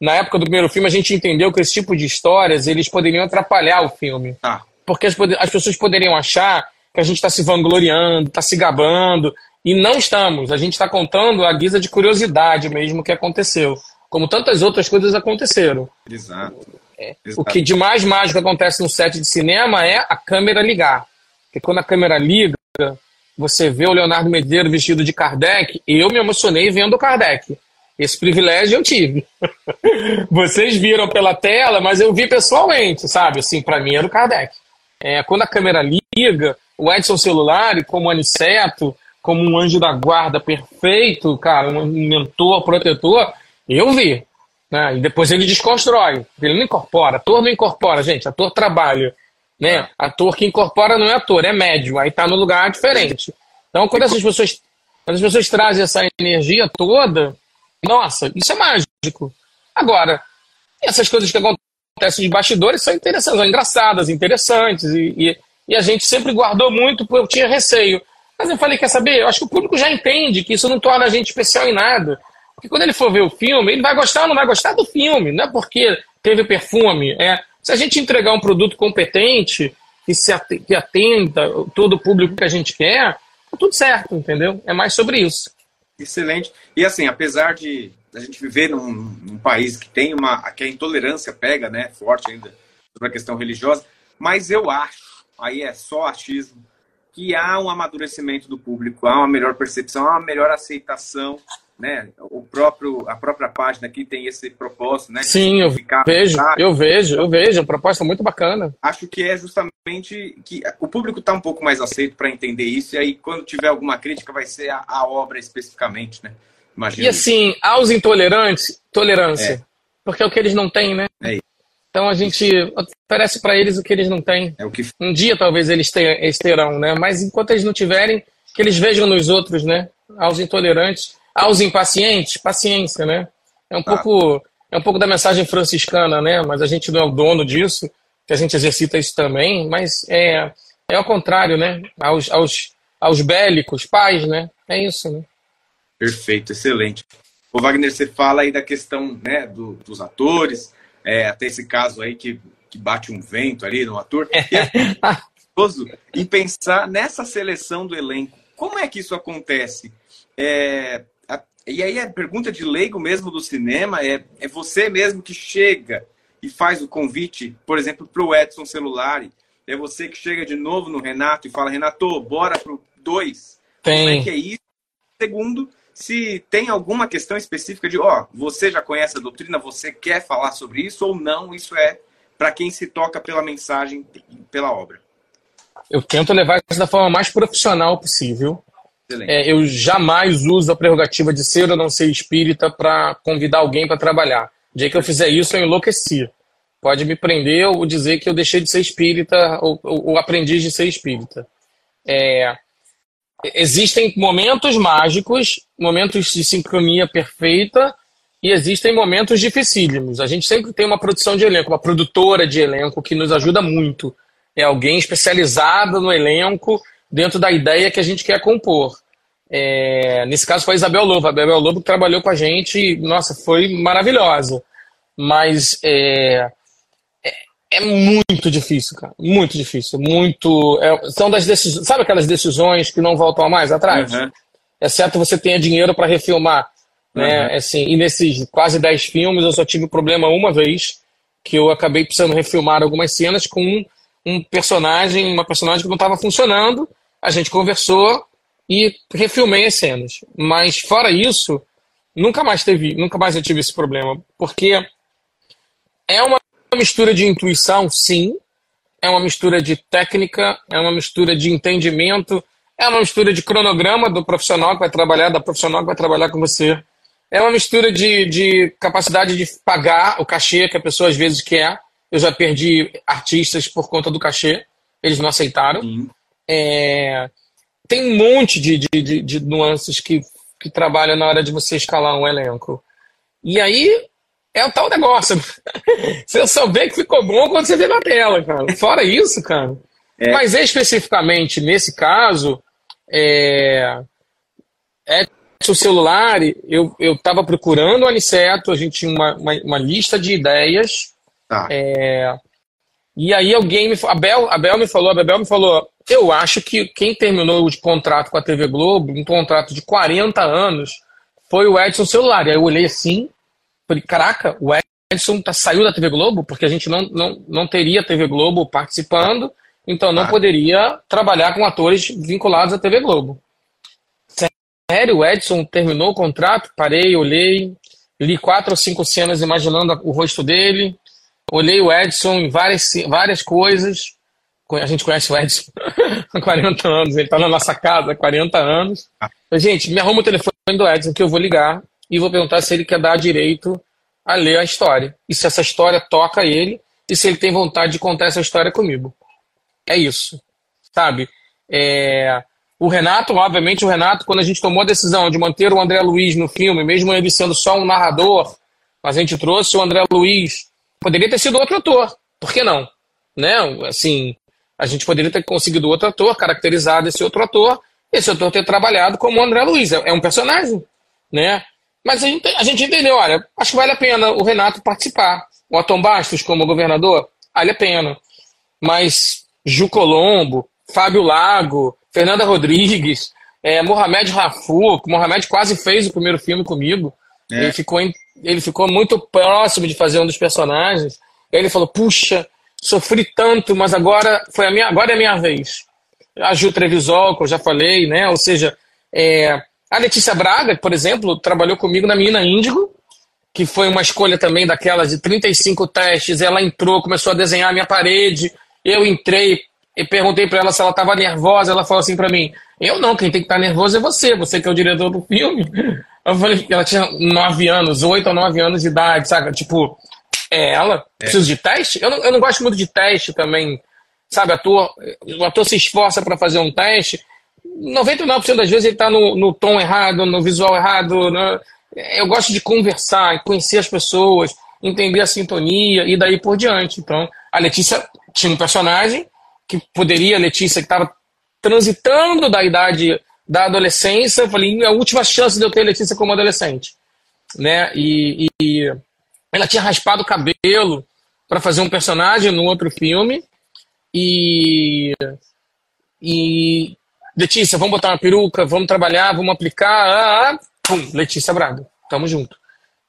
na época do primeiro filme, a gente entendeu que esse tipo de histórias, eles poderiam atrapalhar o filme. Ah. Porque as, as pessoas poderiam achar que a gente está se vangloriando, está se gabando, e não estamos. A gente está contando a guisa de curiosidade mesmo que aconteceu. Como tantas outras coisas aconteceram. Exato. É. Exato. O que de mais mágico acontece no set de cinema é a câmera ligar. Porque quando a câmera liga, você vê o Leonardo Medeiros vestido de Kardec, eu me emocionei vendo o Kardec. Esse privilégio eu tive. Vocês viram pela tela, mas eu vi pessoalmente, sabe? Assim, para mim era o Kardec. É, quando a câmera liga, o Edson Celular, como Aniceto, como um anjo da guarda perfeito, cara, um mentor, protetor, eu vi. Né? E depois ele desconstrói. Ele não incorpora. Ator não incorpora, gente. Ator trabalha. Né? Ator que incorpora não é ator, é médium. Aí tá no lugar diferente. Então, quando essas pessoas, quando as pessoas trazem essa energia toda, nossa, isso é mágico. Agora, essas coisas que acontecem de bastidores são interessantes, são engraçadas, interessantes. E, e, e a gente sempre guardou muito, porque eu tinha receio. Mas eu falei, quer saber? Eu acho que o público já entende que isso não torna a gente especial em nada. Porque quando ele for ver o filme, ele vai gostar ou não vai gostar do filme. Não é porque teve perfume. É, se a gente entregar um produto competente, que, se que atenta todo o público que a gente quer, tá tudo certo, entendeu? É mais sobre isso. Excelente. E assim, apesar de a gente viver num, num país que tem uma. que a intolerância pega, né, forte ainda sobre a questão religiosa, mas eu acho, aí é só achismo, que há um amadurecimento do público, há uma melhor percepção, há uma melhor aceitação né? O próprio, a própria página aqui tem esse propósito, né? Sim, eu vejo, eu vejo, eu vejo, é uma proposta muito bacana. Acho que é justamente que o público está um pouco mais aceito para entender isso, e aí quando tiver alguma crítica vai ser a, a obra especificamente, né? Imagina e assim, aos intolerantes, tolerância. É. Porque é o que eles não têm, né? É então a gente oferece para eles o que eles não têm. É o que... Um dia talvez eles, tenham, eles terão, né? Mas enquanto eles não tiverem, que eles vejam nos outros, né? Aos intolerantes, aos impacientes, paciência, né? É um, ah. pouco, é um pouco da mensagem franciscana, né? Mas a gente não é o dono disso, que a gente exercita isso também, mas é, é ao contrário, né? Aos, aos, aos bélicos, pais, né? É isso, né? Perfeito, excelente. O Wagner, você fala aí da questão né, do, dos atores, é, até esse caso aí que, que bate um vento ali no ator. E é em pensar nessa seleção do elenco. Como é que isso acontece? É, e aí a pergunta de leigo mesmo do cinema é, é você mesmo que chega e faz o convite, por exemplo, para o Edson Celulari. É você que chega de novo no Renato e fala, Renato, bora pro dois. Tem. Como é que é isso? Segundo, se tem alguma questão específica de, ó, você já conhece a doutrina, você quer falar sobre isso ou não, isso é para quem se toca pela mensagem, pela obra. Eu tento levar isso da forma mais profissional possível. É, eu jamais uso a prerrogativa de ser ou não ser espírita para convidar alguém para trabalhar. O dia que eu fizer isso, eu enlouqueci. Pode me prender ou dizer que eu deixei de ser espírita ou, ou, ou aprendiz de ser espírita. É, existem momentos mágicos, momentos de sincronia perfeita e existem momentos dificílimos. A gente sempre tem uma produção de elenco, uma produtora de elenco que nos ajuda muito. É alguém especializado no elenco dentro da ideia que a gente quer compor. É, nesse caso foi a Isabel Lobo. A Isabel Lobo trabalhou com a gente e, nossa, foi maravilhosa. Mas é, é muito difícil, cara. Muito difícil. Muito. É, são das decisões. Sabe aquelas decisões que não voltam mais atrás? Uhum. Exceto você tenha dinheiro para refilmar. Né? Uhum. Assim, e nesses quase 10 filmes eu só tive problema uma vez, que eu acabei precisando refilmar algumas cenas com um, um personagem, uma personagem que não estava funcionando. A gente conversou e refilmei as cenas. Mas fora isso, nunca mais teve, nunca mais eu tive esse problema. Porque é uma mistura de intuição, sim. É uma mistura de técnica, é uma mistura de entendimento, é uma mistura de cronograma do profissional que vai trabalhar, da profissional que vai trabalhar com você. É uma mistura de, de capacidade de pagar o cachê que a pessoa às vezes quer. Eu já perdi artistas por conta do cachê, eles não aceitaram. É, tem um monte de, de, de, de nuances que, que trabalham na hora de você escalar um elenco. E aí é o tal negócio. você só vê que ficou bom quando você vê na tela, cara. Fora isso, cara. É. Mas especificamente nesse caso, é, é o celular, eu estava procurando o Aniceto, a gente tinha uma, uma, uma lista de ideias. Tá. É, e aí alguém me a Bel, a Bel me falou, a Bel me falou, eu acho que quem terminou o contrato com a TV Globo, um contrato de 40 anos, foi o Edson Celular. E aí eu olhei assim, Falei, caraca, o Edson tá, saiu da TV Globo, porque a gente não, não, não teria TV Globo participando, então não ah. poderia trabalhar com atores vinculados à TV Globo. Sério, o Edson terminou o contrato, parei, olhei, li quatro ou cinco cenas imaginando o rosto dele, olhei o Edson em várias, várias coisas. A gente conhece o Edson há 40 anos, ele está na nossa casa há 40 anos. Ah. Gente, me arruma o telefone do Edson que eu vou ligar e vou perguntar se ele quer dar direito a ler a história. E se essa história toca ele e se ele tem vontade de contar essa história comigo. É isso. Sabe? É... O Renato, obviamente, o Renato, quando a gente tomou a decisão de manter o André Luiz no filme, mesmo ele sendo só um narrador, mas a gente trouxe o André Luiz, poderia ter sido outro ator. Por que não? Né? Assim, a gente poderia ter conseguido outro ator, caracterizado esse outro ator, esse ator ter trabalhado como o André Luiz. É, é um personagem, né? Mas a gente, a gente entendeu, olha, acho que vale a pena o Renato participar. O Atom Bastos como governador, vale a pena. Mas Ju Colombo, Fábio Lago, Fernanda Rodrigues, é, Mohamed Rafu, Mohamed quase fez o primeiro filme comigo. É. Ele, ficou em, ele ficou muito próximo de fazer um dos personagens. Ele falou, puxa, sofri tanto, mas agora foi a minha, agora é a minha vez. A Ju Trevisol, que eu já falei, né? Ou seja, é, A Letícia Braga, por exemplo, trabalhou comigo na Menina Índigo, que foi uma escolha também daquelas de 35 testes. Ela entrou, começou a desenhar a minha parede. Eu entrei e perguntei para ela se ela estava nervosa. Ela falou assim para mim: Eu não, quem tem que estar tá nervoso é você, você que é o diretor do filme. Eu falei ela tinha 9 anos, 8 ou 9 anos de idade, sabe? Tipo, é ela? É. Preciso de teste? Eu não, eu não gosto muito de teste também. Sabe, ator, o ator se esforça para fazer um teste. 99% das vezes ele está no, no tom errado, no visual errado. Né? Eu gosto de conversar, conhecer as pessoas, entender a sintonia e daí por diante. Então, a Letícia tinha um personagem que poderia, Letícia, que estava transitando da idade da adolescência, eu falei, é a última chance de eu ter Letícia como adolescente. Né? E, e ela tinha raspado o cabelo para fazer um personagem no outro filme. E. E. Letícia, vamos botar uma peruca, vamos trabalhar, vamos aplicar. Ah, ah, pum, Letícia Braga, tamo junto.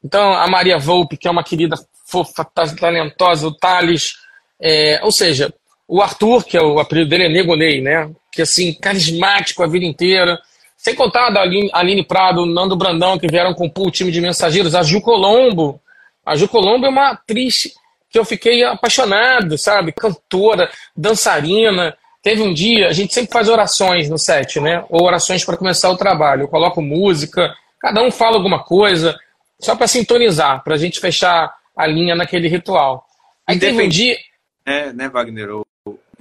Então, a Maria Volpe, que é uma querida fofa, talentosa, o Thales, é, ou seja, o Arthur, que é o apelido dele, é Nego Ney, né? Que assim, carismático a vida inteira. Sem contar da Aline, Aline Prado, Nando Brandão, que vieram compor o time de mensageiros, a Ju Colombo. A Ju Colombo é uma atriz que eu fiquei apaixonado, sabe? Cantora, dançarina. Teve um dia, a gente sempre faz orações no set, né? Ou orações para começar o trabalho. Eu coloco música, cada um fala alguma coisa, só para sintonizar, para a gente fechar a linha naquele ritual. Aí teve um dia. É, né, Wagner?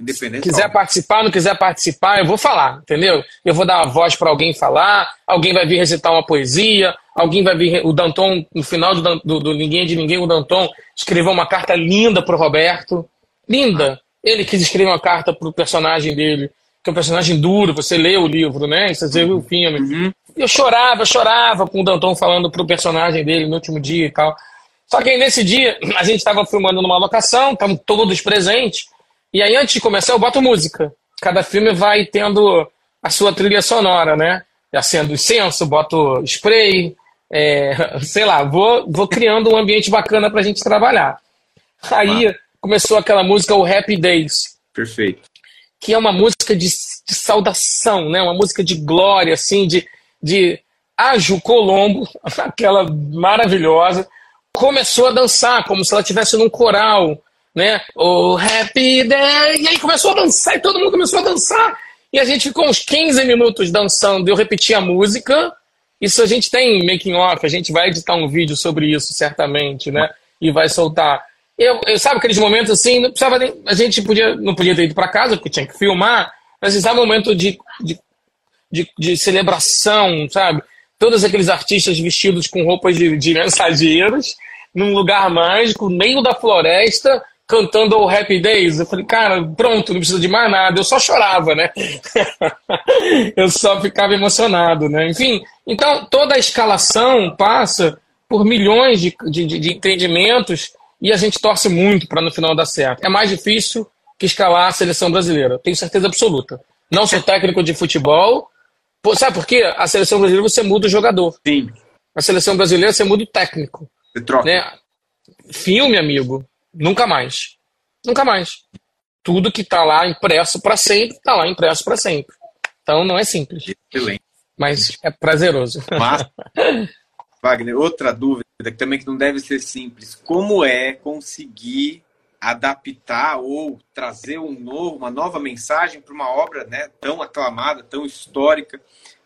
Independente. Quiser participar, não quiser participar, eu vou falar, entendeu? Eu vou dar a voz para alguém falar, alguém vai vir recitar uma poesia, alguém vai vir. O Danton, no final do, do, do Ninguém é de Ninguém, o Danton escreveu uma carta linda pro Roberto. Linda. Ele quis escrever uma carta pro personagem dele, que é um personagem duro, você lê o livro, né? Você vê o filme. Uhum. Eu chorava, chorava com o Danton falando pro personagem dele no último dia e tal. Só que aí nesse dia, a gente estava filmando numa locação, estavam todos presentes. E aí, antes de começar, eu boto música. Cada filme vai tendo a sua trilha sonora, né? Acendo incenso, boto spray, é, sei lá, vou, vou criando um ambiente bacana pra gente trabalhar. Aí ah. começou aquela música, o Happy Days. Perfeito. Que é uma música de, de saudação, né? Uma música de glória, assim, de, de Aju Colombo, aquela maravilhosa, começou a dançar, como se ela estivesse num coral né? O Happy Day. E aí começou a dançar, e todo mundo começou a dançar. E a gente ficou uns 15 minutos dançando, eu repeti a música. Isso a gente tem making off, a gente vai editar um vídeo sobre isso, certamente, né? E vai soltar. Eu, eu sabe aqueles momentos assim, não precisava nem, a gente podia, não podia ter ido para casa, porque tinha que filmar, mas estava um momento de, de, de, de, celebração, sabe? Todos aqueles artistas vestidos com roupas de, de mensageiros, num lugar mágico, meio da floresta, cantando o Happy Days. Eu falei, cara, pronto, não precisa de mais nada. Eu só chorava, né? eu só ficava emocionado, né? Enfim, então toda a escalação passa por milhões de, de, de entendimentos e a gente torce muito para no final dar certo. É mais difícil que escalar a seleção brasileira, tenho certeza absoluta. Não sou técnico de futebol. Sabe por quê? A seleção brasileira você muda o jogador. Sim. A seleção brasileira você muda o técnico. Você troca. Né? Filme, amigo. Nunca mais. Nunca mais. Tudo que está lá impresso para sempre, está lá impresso para sempre. Então não é simples. Excelente. Mas é prazeroso. Mas, Wagner, outra dúvida que também que não deve ser simples. Como é conseguir adaptar ou trazer um novo, uma nova mensagem para uma obra né, tão aclamada, tão histórica?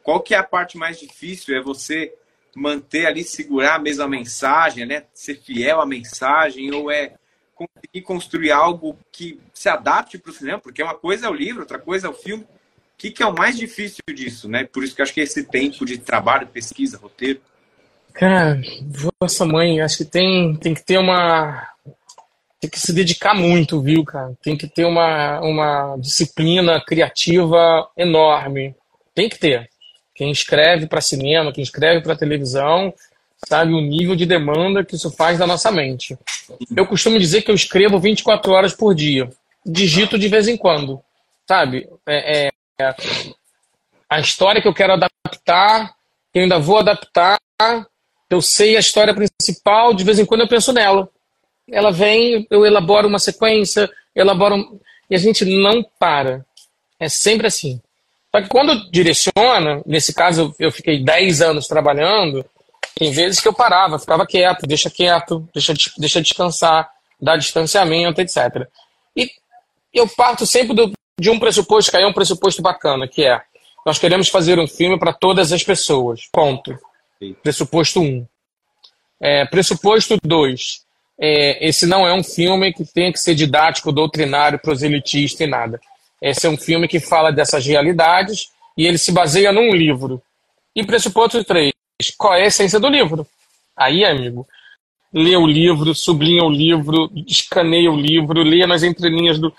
Qual que é a parte mais difícil? É você manter ali, segurar a mesma mensagem, né? Ser fiel à mensagem, ou é conseguir construir algo que se adapte para o cinema, porque uma coisa é o livro, outra coisa é o filme. O que, que é o mais difícil disso, né? Por isso que acho que esse tempo de trabalho, pesquisa, roteiro. Cara, vossa mãe, acho que tem, tem que ter uma. Tem que se dedicar muito, viu, cara? Tem que ter uma, uma disciplina criativa enorme. Tem que ter. Quem escreve para cinema, quem escreve para televisão, sabe o nível de demanda que isso faz da nossa mente. Eu costumo dizer que eu escrevo 24 horas por dia, digito de vez em quando, sabe? É, é, a história que eu quero adaptar, eu ainda vou adaptar, eu sei a história principal, de vez em quando eu penso nela. Ela vem, eu elaboro uma sequência, elaboro. E a gente não para. É sempre assim. Só que quando direciona, nesse caso eu fiquei 10 anos trabalhando, tem vezes que eu parava, ficava quieto, deixa quieto, deixa, deixa descansar, dá distanciamento, etc. E eu parto sempre do, de um pressuposto, que aí é um pressuposto bacana, que é nós queremos fazer um filme para todas as pessoas. Ponto. Pressuposto 1. Um. É, pressuposto 2. É, esse não é um filme que tem que ser didático, doutrinário, proselitista e nada. Esse é um filme que fala dessas realidades e ele se baseia num livro. E pressuposto 3. Qual é a essência do livro? Aí, amigo, lê o livro, sublinha o livro, escaneia o livro, lê nas entrelinhas do,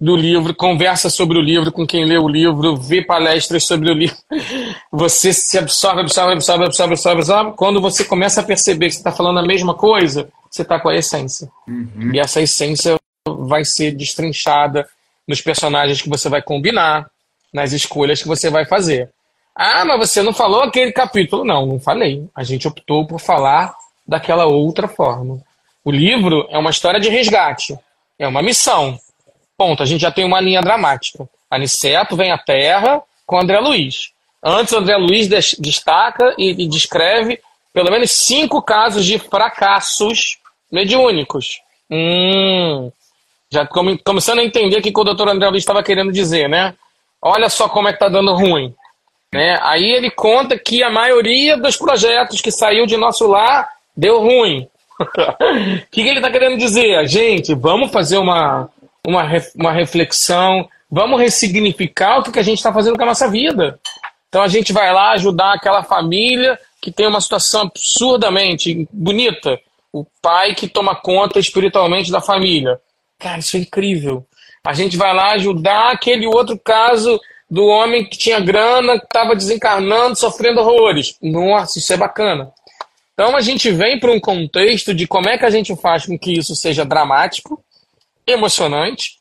do livro, conversa sobre o livro com quem lê o livro, vê palestras sobre o livro. Você se absorve, absorve, absorve, absorve, absorve, absorve. Quando você começa a perceber que você está falando a mesma coisa, você está com a essência. Uhum. E essa essência vai ser destrinchada nos personagens que você vai combinar, nas escolhas que você vai fazer. Ah, mas você não falou aquele capítulo. Não, não falei. A gente optou por falar daquela outra forma. O livro é uma história de resgate, é uma missão. Ponto. A gente já tem uma linha dramática. Aniceto vem à Terra com André Luiz. Antes, André Luiz destaca e descreve pelo menos cinco casos de fracassos mediúnicos. Hum, já começando a entender o que o doutor André Luiz estava querendo dizer, né? Olha só como é que tá dando ruim. Né? Aí ele conta que a maioria dos projetos que saiu de nosso lar deu ruim. O que, que ele está querendo dizer? Gente, vamos fazer uma, uma, uma reflexão, vamos ressignificar o que, que a gente está fazendo com a nossa vida. Então a gente vai lá ajudar aquela família que tem uma situação absurdamente bonita. O pai que toma conta espiritualmente da família. Cara, isso é incrível. A gente vai lá ajudar aquele outro caso do homem que tinha grana, que estava desencarnando, sofrendo horrores. Nossa, isso é bacana. Então a gente vem para um contexto de como é que a gente faz com que isso seja dramático, emocionante,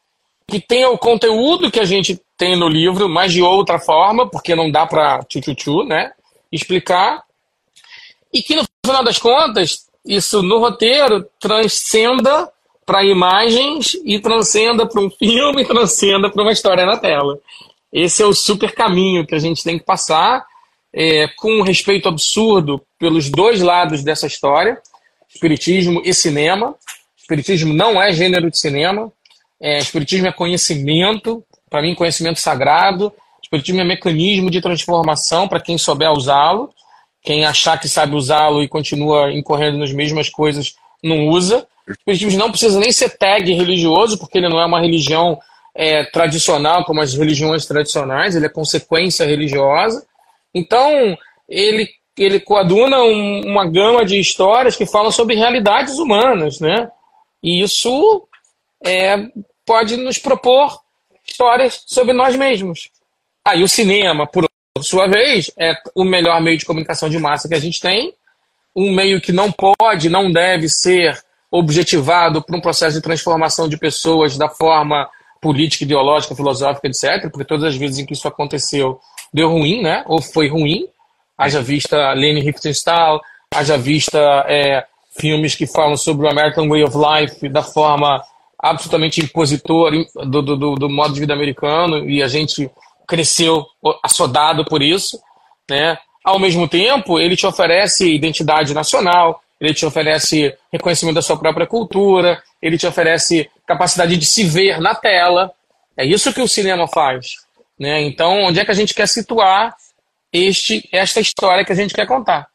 que tenha o conteúdo que a gente tem no livro, mas de outra forma, porque não dá para tchu né? Explicar. E que no final das contas, isso no roteiro transcenda para imagens e transcenda para um filme, transcenda para uma história na tela. Esse é o super caminho que a gente tem que passar, é, com um respeito absurdo pelos dois lados dessa história, espiritismo e cinema, Espiritismo não é gênero de cinema. É, espiritismo é conhecimento, para mim, conhecimento sagrado. Espiritismo é mecanismo de transformação para quem souber usá-lo. Quem achar que sabe usá-lo e continua incorrendo nas mesmas coisas, não usa. Espiritismo não precisa nem ser tag religioso, porque ele não é uma religião é, tradicional como as religiões tradicionais, ele é consequência religiosa. Então, ele, ele coaduna um, uma gama de histórias que falam sobre realidades humanas, né? E isso é, pode nos propor histórias sobre nós mesmos. Aí ah, o cinema, por sua vez, é o melhor meio de comunicação de massa que a gente tem, um meio que não pode, não deve ser objetivado por um processo de transformação de pessoas da forma política, ideológica, filosófica, etc., porque todas as vezes em que isso aconteceu deu ruim, né? ou foi ruim, haja vista Leni Riefenstahl, haja vista é, filmes que falam sobre o American Way of Life da forma absolutamente impositora do, do, do modo de vida americano e a gente cresceu assodado por isso, né? Ao mesmo tempo, ele te oferece identidade nacional, ele te oferece reconhecimento da sua própria cultura, ele te oferece capacidade de se ver na tela. É isso que o cinema faz. Né? Então, onde é que a gente quer situar este, esta história que a gente quer contar?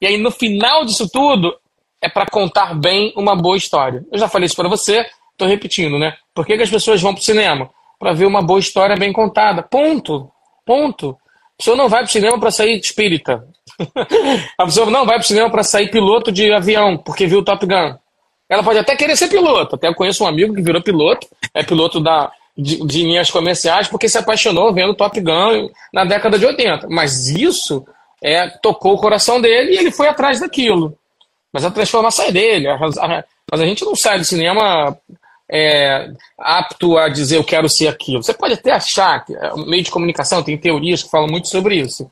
E aí, no final disso tudo, é para contar bem uma boa história. Eu já falei isso para você, estou repetindo, né? Por que, que as pessoas vão para o cinema? Para ver uma boa história bem contada. Ponto. Ponto. A pessoa não vai para o cinema para sair espírita. a pessoa não vai para o cinema para sair piloto de avião, porque viu o Top Gun. Ela pode até querer ser piloto. Até eu conheço um amigo que virou piloto, é piloto da, de, de linhas comerciais, porque se apaixonou vendo Top Gun na década de 80. Mas isso é, tocou o coração dele e ele foi atrás daquilo. Mas a transformação é dele. mas a gente não sai do cinema é, apto a dizer eu quero ser aquilo. Você pode até achar que é, meio de comunicação tem teorias que falam muito sobre isso.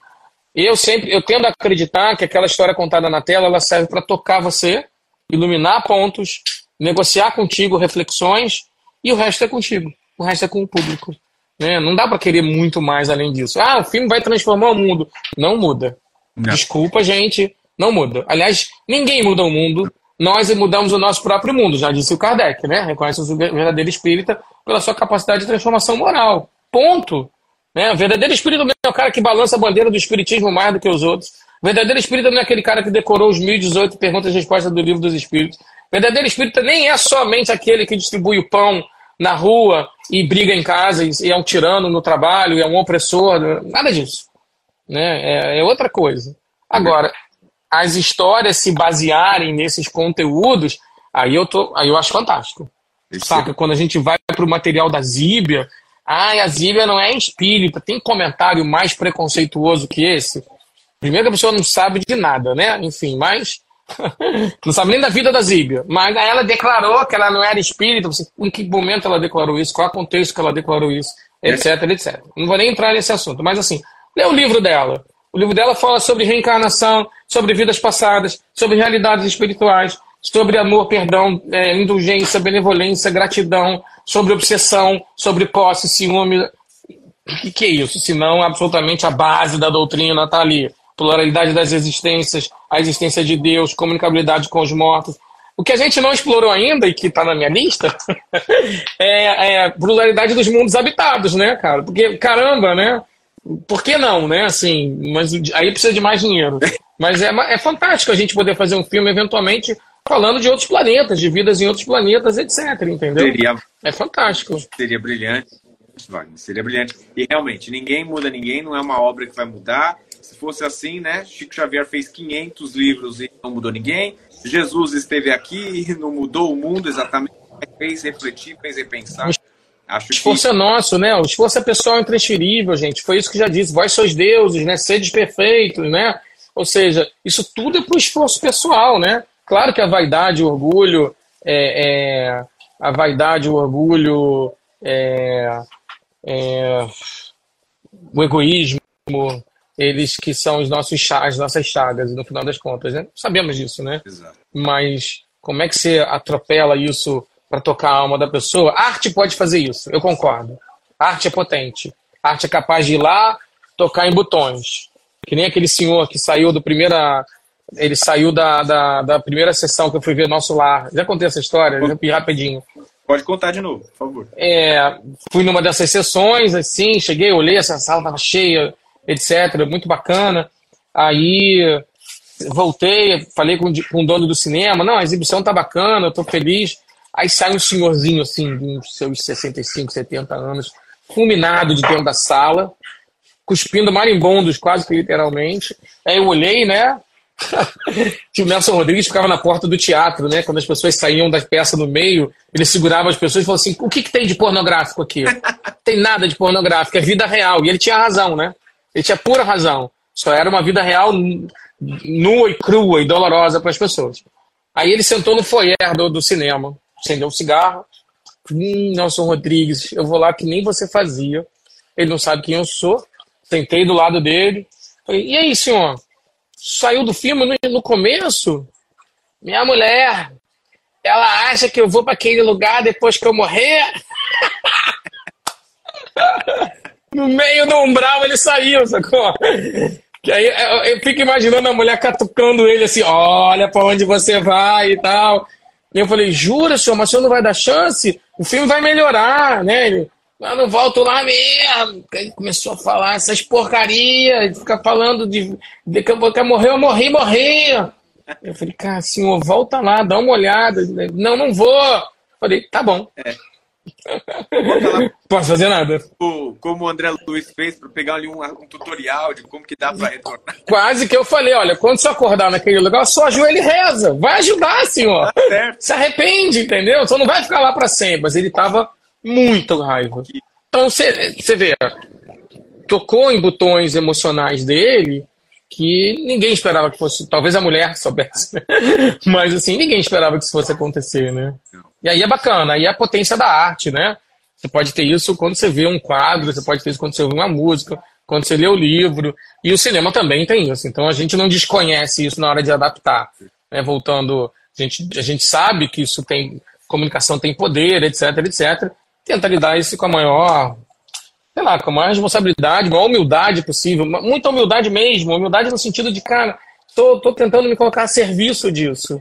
Eu sempre eu tendo a acreditar que aquela história contada na tela ela serve para tocar você, iluminar pontos, negociar contigo reflexões e o resto é contigo. O resto é com o público. Né? Não dá para querer muito mais além disso. Ah, o filme vai transformar o mundo. Não muda. Não. Desculpa, gente, não muda. Aliás, ninguém muda o mundo. Nós mudamos o nosso próprio mundo, já disse o Kardec, né? Reconhece o verdadeiro espírita pela sua capacidade de transformação moral. Ponto. Né? O verdadeiro espírita não é o cara que balança a bandeira do espiritismo mais do que os outros. O verdadeiro espírita não é aquele cara que decorou os 1018 perguntas e respostas do livro dos espíritos. O verdadeiro espírita nem é somente aquele que distribui o pão na rua e briga em casa e é um tirano no trabalho, é um opressor. Nada disso. Né? É, é outra coisa. Agora, as histórias se basearem nesses conteúdos, aí eu, tô, aí eu acho fantástico. Saca? Quando a gente vai para o material da Zíbia, ah, a Zíbia não é espírita. Tem comentário mais preconceituoso que esse? Primeiro que a pessoa não sabe de nada, né? Enfim, mas. não sabe nem da vida da Zíbia. Mas ela declarou que ela não era espírita. Em que momento ela declarou isso? Qual é o contexto que ela declarou isso? Etc, etc. Não vou nem entrar nesse assunto. Mas assim, lê o livro dela. O livro dela fala sobre reencarnação, sobre vidas passadas, sobre realidades espirituais, sobre amor, perdão, é, indulgência, benevolência, gratidão, sobre obsessão, sobre posse, ciúme. O que, que é isso? Se não absolutamente a base da doutrina está ali. Pluralidade das existências, a existência de Deus, comunicabilidade com os mortos. O que a gente não explorou ainda, e que está na minha lista, é, é, a pluralidade dos mundos habitados, né, cara? Porque, caramba, né? Por que não, né? Assim, mas aí precisa de mais dinheiro. Mas é, é fantástico a gente poder fazer um filme, eventualmente, falando de outros planetas, de vidas em outros planetas, etc. Entendeu? Seria, é fantástico. Seria brilhante. Seria brilhante. E realmente, ninguém muda ninguém, não é uma obra que vai mudar. Se fosse assim, né? Chico Xavier fez 500 livros e não mudou ninguém. Jesus esteve aqui e não mudou o mundo exatamente. Fez refletir, fez repensar. Acho o esforço que... é nosso, né? O esforço é pessoal intransferível, gente. Foi isso que já disse. Vós sois deuses, né? Sedes perfeitos, né? Ou seja, isso tudo é para o esforço pessoal, né? Claro que a vaidade, o orgulho, é, é a vaidade, o orgulho, é, é, o egoísmo, eles que são os nossos as nossas chagas, no final das contas, né? Sabemos disso, né? Exato. Mas como é que você atropela isso para tocar a alma da pessoa? A arte pode fazer isso, eu concordo. A arte é potente. A arte é capaz de ir lá, tocar em botões. Que nem aquele senhor que saiu do primeira ele saiu da, da, da, primeira sessão que eu fui ver Nosso Lar. Já contei essa história? Já rapidinho. Pode contar de novo, por favor. É, fui numa dessas sessões, assim, cheguei, olhei, essa sala estava cheia, etc. Muito bacana. Aí voltei, falei com, com o dono do cinema, não, a exibição tá bacana, eu tô feliz. Aí sai um senhorzinho, assim, de uns seus 65, 70 anos, fulminado de dentro da sala, cuspindo marimbondos, quase que literalmente. Aí eu olhei, né? que o Nelson Rodrigues ficava na porta do teatro, né? Quando as pessoas saíam da peça no meio, ele segurava as pessoas e falou assim: o que, que tem de pornográfico aqui? Não tem nada de pornográfico, é vida real. E ele tinha razão, né? Ele tinha pura razão. Só era uma vida real nua e crua e dolorosa para as pessoas. Aí ele sentou no foyer do, do cinema, acendeu um cigarro. Hum, Nelson Rodrigues, eu vou lá que nem você fazia. Ele não sabe quem eu sou. Sentei do lado dele. Falei, e aí, senhor? Saiu do filme no, no começo, minha mulher, ela acha que eu vou para aquele lugar depois que eu morrer. no meio do umbral ele saiu, sacou? Que aí eu, eu fico imaginando a mulher catucando ele assim, olha para onde você vai e tal. E eu falei, jura, senhor, mas o senhor não vai dar chance? O filme vai melhorar, né? Ele, eu não volto lá mesmo. Ele começou a falar essas porcarias, ficar falando de, de que eu morrer, eu morri, morri. Eu falei, cara, senhor, volta lá, dá uma olhada. Não, não vou. Falei, tá bom. É. Posso fazer nada. Como o André Luiz fez para pegar ali um, um, tutorial de como que dá para retornar. Quase que eu falei, olha, quando você acordar naquele lugar, só ajoelha e reza. Vai ajudar, senhor. Tá Se arrepende, entendeu? Só não vai ficar lá para sempre. Mas ele tava muito raiva. Então você vê, tocou em botões emocionais dele que ninguém esperava que fosse. Talvez a mulher soubesse, né? mas assim, ninguém esperava que isso fosse acontecer, né? E aí é bacana, aí é a potência da arte, né? Você pode ter isso quando você vê um quadro, você pode ter isso quando você ouve uma música, quando você lê o livro. E o cinema também tem isso. Então a gente não desconhece isso na hora de adaptar. Né? Voltando, a gente, a gente sabe que isso tem. Comunicação tem poder, etc, etc tenta lidar isso com a maior sei lá, com a maior responsabilidade, maior humildade possível, muita humildade mesmo, humildade no sentido de, cara, tô, tô tentando me colocar a serviço disso.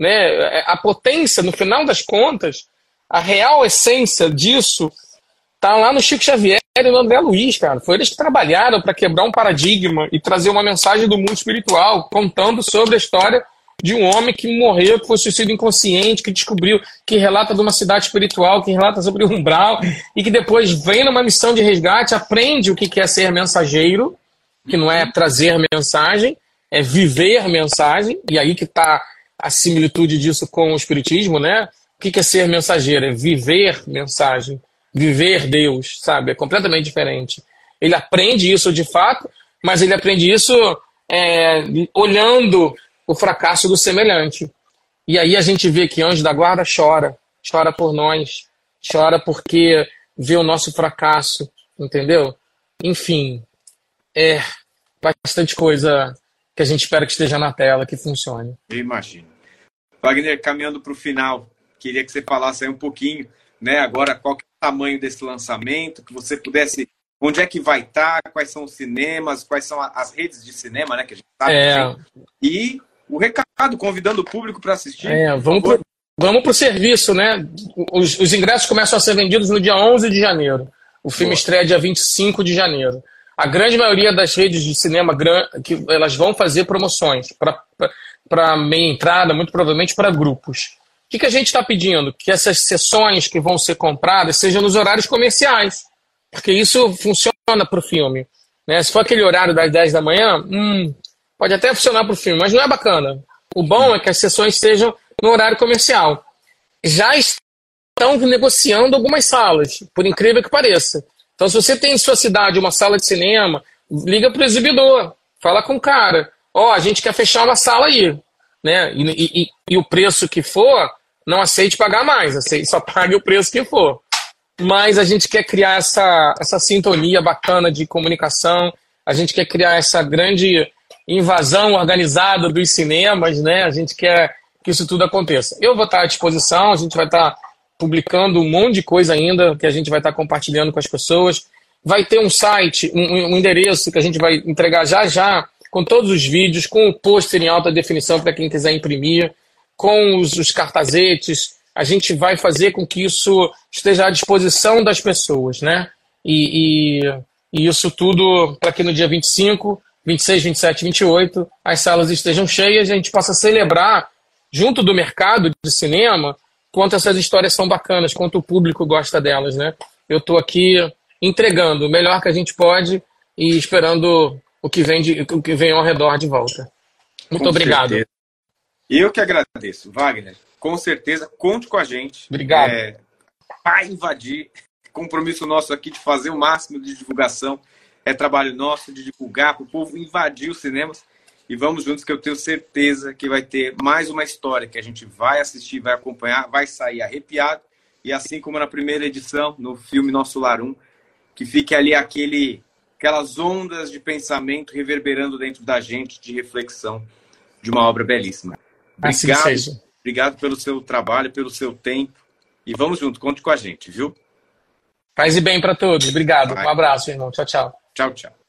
Né? É, a potência, no final das contas, a real essência disso tá lá no Chico Xavier e no André Luiz, cara. Foi eles que trabalharam para quebrar um paradigma e trazer uma mensagem do mundo espiritual, contando sobre a história de um homem que morreu, que foi suicídio inconsciente, que descobriu, que relata de uma cidade espiritual, que relata sobre o umbral, e que depois vem numa missão de resgate, aprende o que é ser mensageiro, que não é trazer mensagem, é viver mensagem, e aí que está a similitude disso com o Espiritismo, né? O que é ser mensageiro? É viver mensagem, viver Deus, sabe? É completamente diferente. Ele aprende isso de fato, mas ele aprende isso é, olhando o fracasso do semelhante. E aí a gente vê que Anjo da Guarda chora, chora por nós, chora porque vê o nosso fracasso, entendeu? Enfim, é bastante coisa que a gente espera que esteja na tela, que funcione. Eu imagino. Wagner, caminhando para o final, queria que você falasse aí um pouquinho, né? Agora, qual é o tamanho desse lançamento, que você pudesse. Onde é que vai estar? Quais são os cinemas? Quais são as redes de cinema, né? Que a gente sabe. É... E o recado, convidando o público para assistir. É, vamos pro, vamos para o serviço, né? Os, os, ingressos começam a ser vendidos no dia 11 de janeiro. O filme Boa. estreia dia 25 de janeiro. A grande maioria das redes de cinema que elas vão fazer promoções para meia entrada, muito provavelmente para grupos. O que, que a gente está pedindo? Que essas sessões que vão ser compradas sejam nos horários comerciais, porque isso funciona para o filme. Né? Se for aquele horário das 10 da manhã, hum, pode até funcionar para o filme, mas não é bacana. O bom é que as sessões sejam no horário comercial. Já estão negociando algumas salas, por incrível que pareça. Então, se você tem em sua cidade uma sala de cinema, liga para o exibidor, fala com o cara. Ó, oh, a gente quer fechar uma sala aí. Né? E, e, e, o preço que for, não aceite pagar mais, aceite, só pague o preço que for. Mas a gente quer criar essa, essa sintonia bacana de comunicação, a gente quer criar essa grande invasão organizada dos cinemas, né? A gente quer que isso tudo aconteça. Eu vou estar à disposição, a gente vai estar publicando um monte de coisa ainda que a gente vai estar compartilhando com as pessoas. Vai ter um site, um, um endereço que a gente vai entregar já já, com todos os vídeos, com o pôster em alta definição para quem quiser imprimir, com os, os cartazetes. A gente vai fazer com que isso esteja à disposição das pessoas, né? E, e, e isso tudo para que no dia 25, 26, 27, 28 as salas estejam cheias e a gente possa celebrar, junto do mercado de cinema, quanto essas histórias são bacanas, quanto o público gosta delas, né? Eu estou aqui entregando o melhor que a gente pode e esperando o que vem, de, o que vem ao redor de volta. Muito com obrigado. Certeza. Eu que agradeço, Wagner. Com certeza, conte com a gente. Obrigado. É, para invadir, compromisso nosso aqui de fazer o máximo de divulgação. É trabalho nosso de divulgar para o povo invadir os cinemas e vamos juntos que eu tenho certeza que vai ter mais uma história que a gente vai assistir, vai acompanhar, vai sair arrepiado e assim como na primeira edição, no filme Nosso Lar 1, que fique ali aquele aquelas ondas de pensamento reverberando dentro da gente de reflexão de uma obra belíssima. Assim obrigado, assim obrigado pelo seu trabalho, pelo seu tempo e vamos junto, conte com a gente, viu? Paz e bem para todos. Obrigado. Vai. Um abraço, irmão. Tchau, tchau. Tchau, tchau.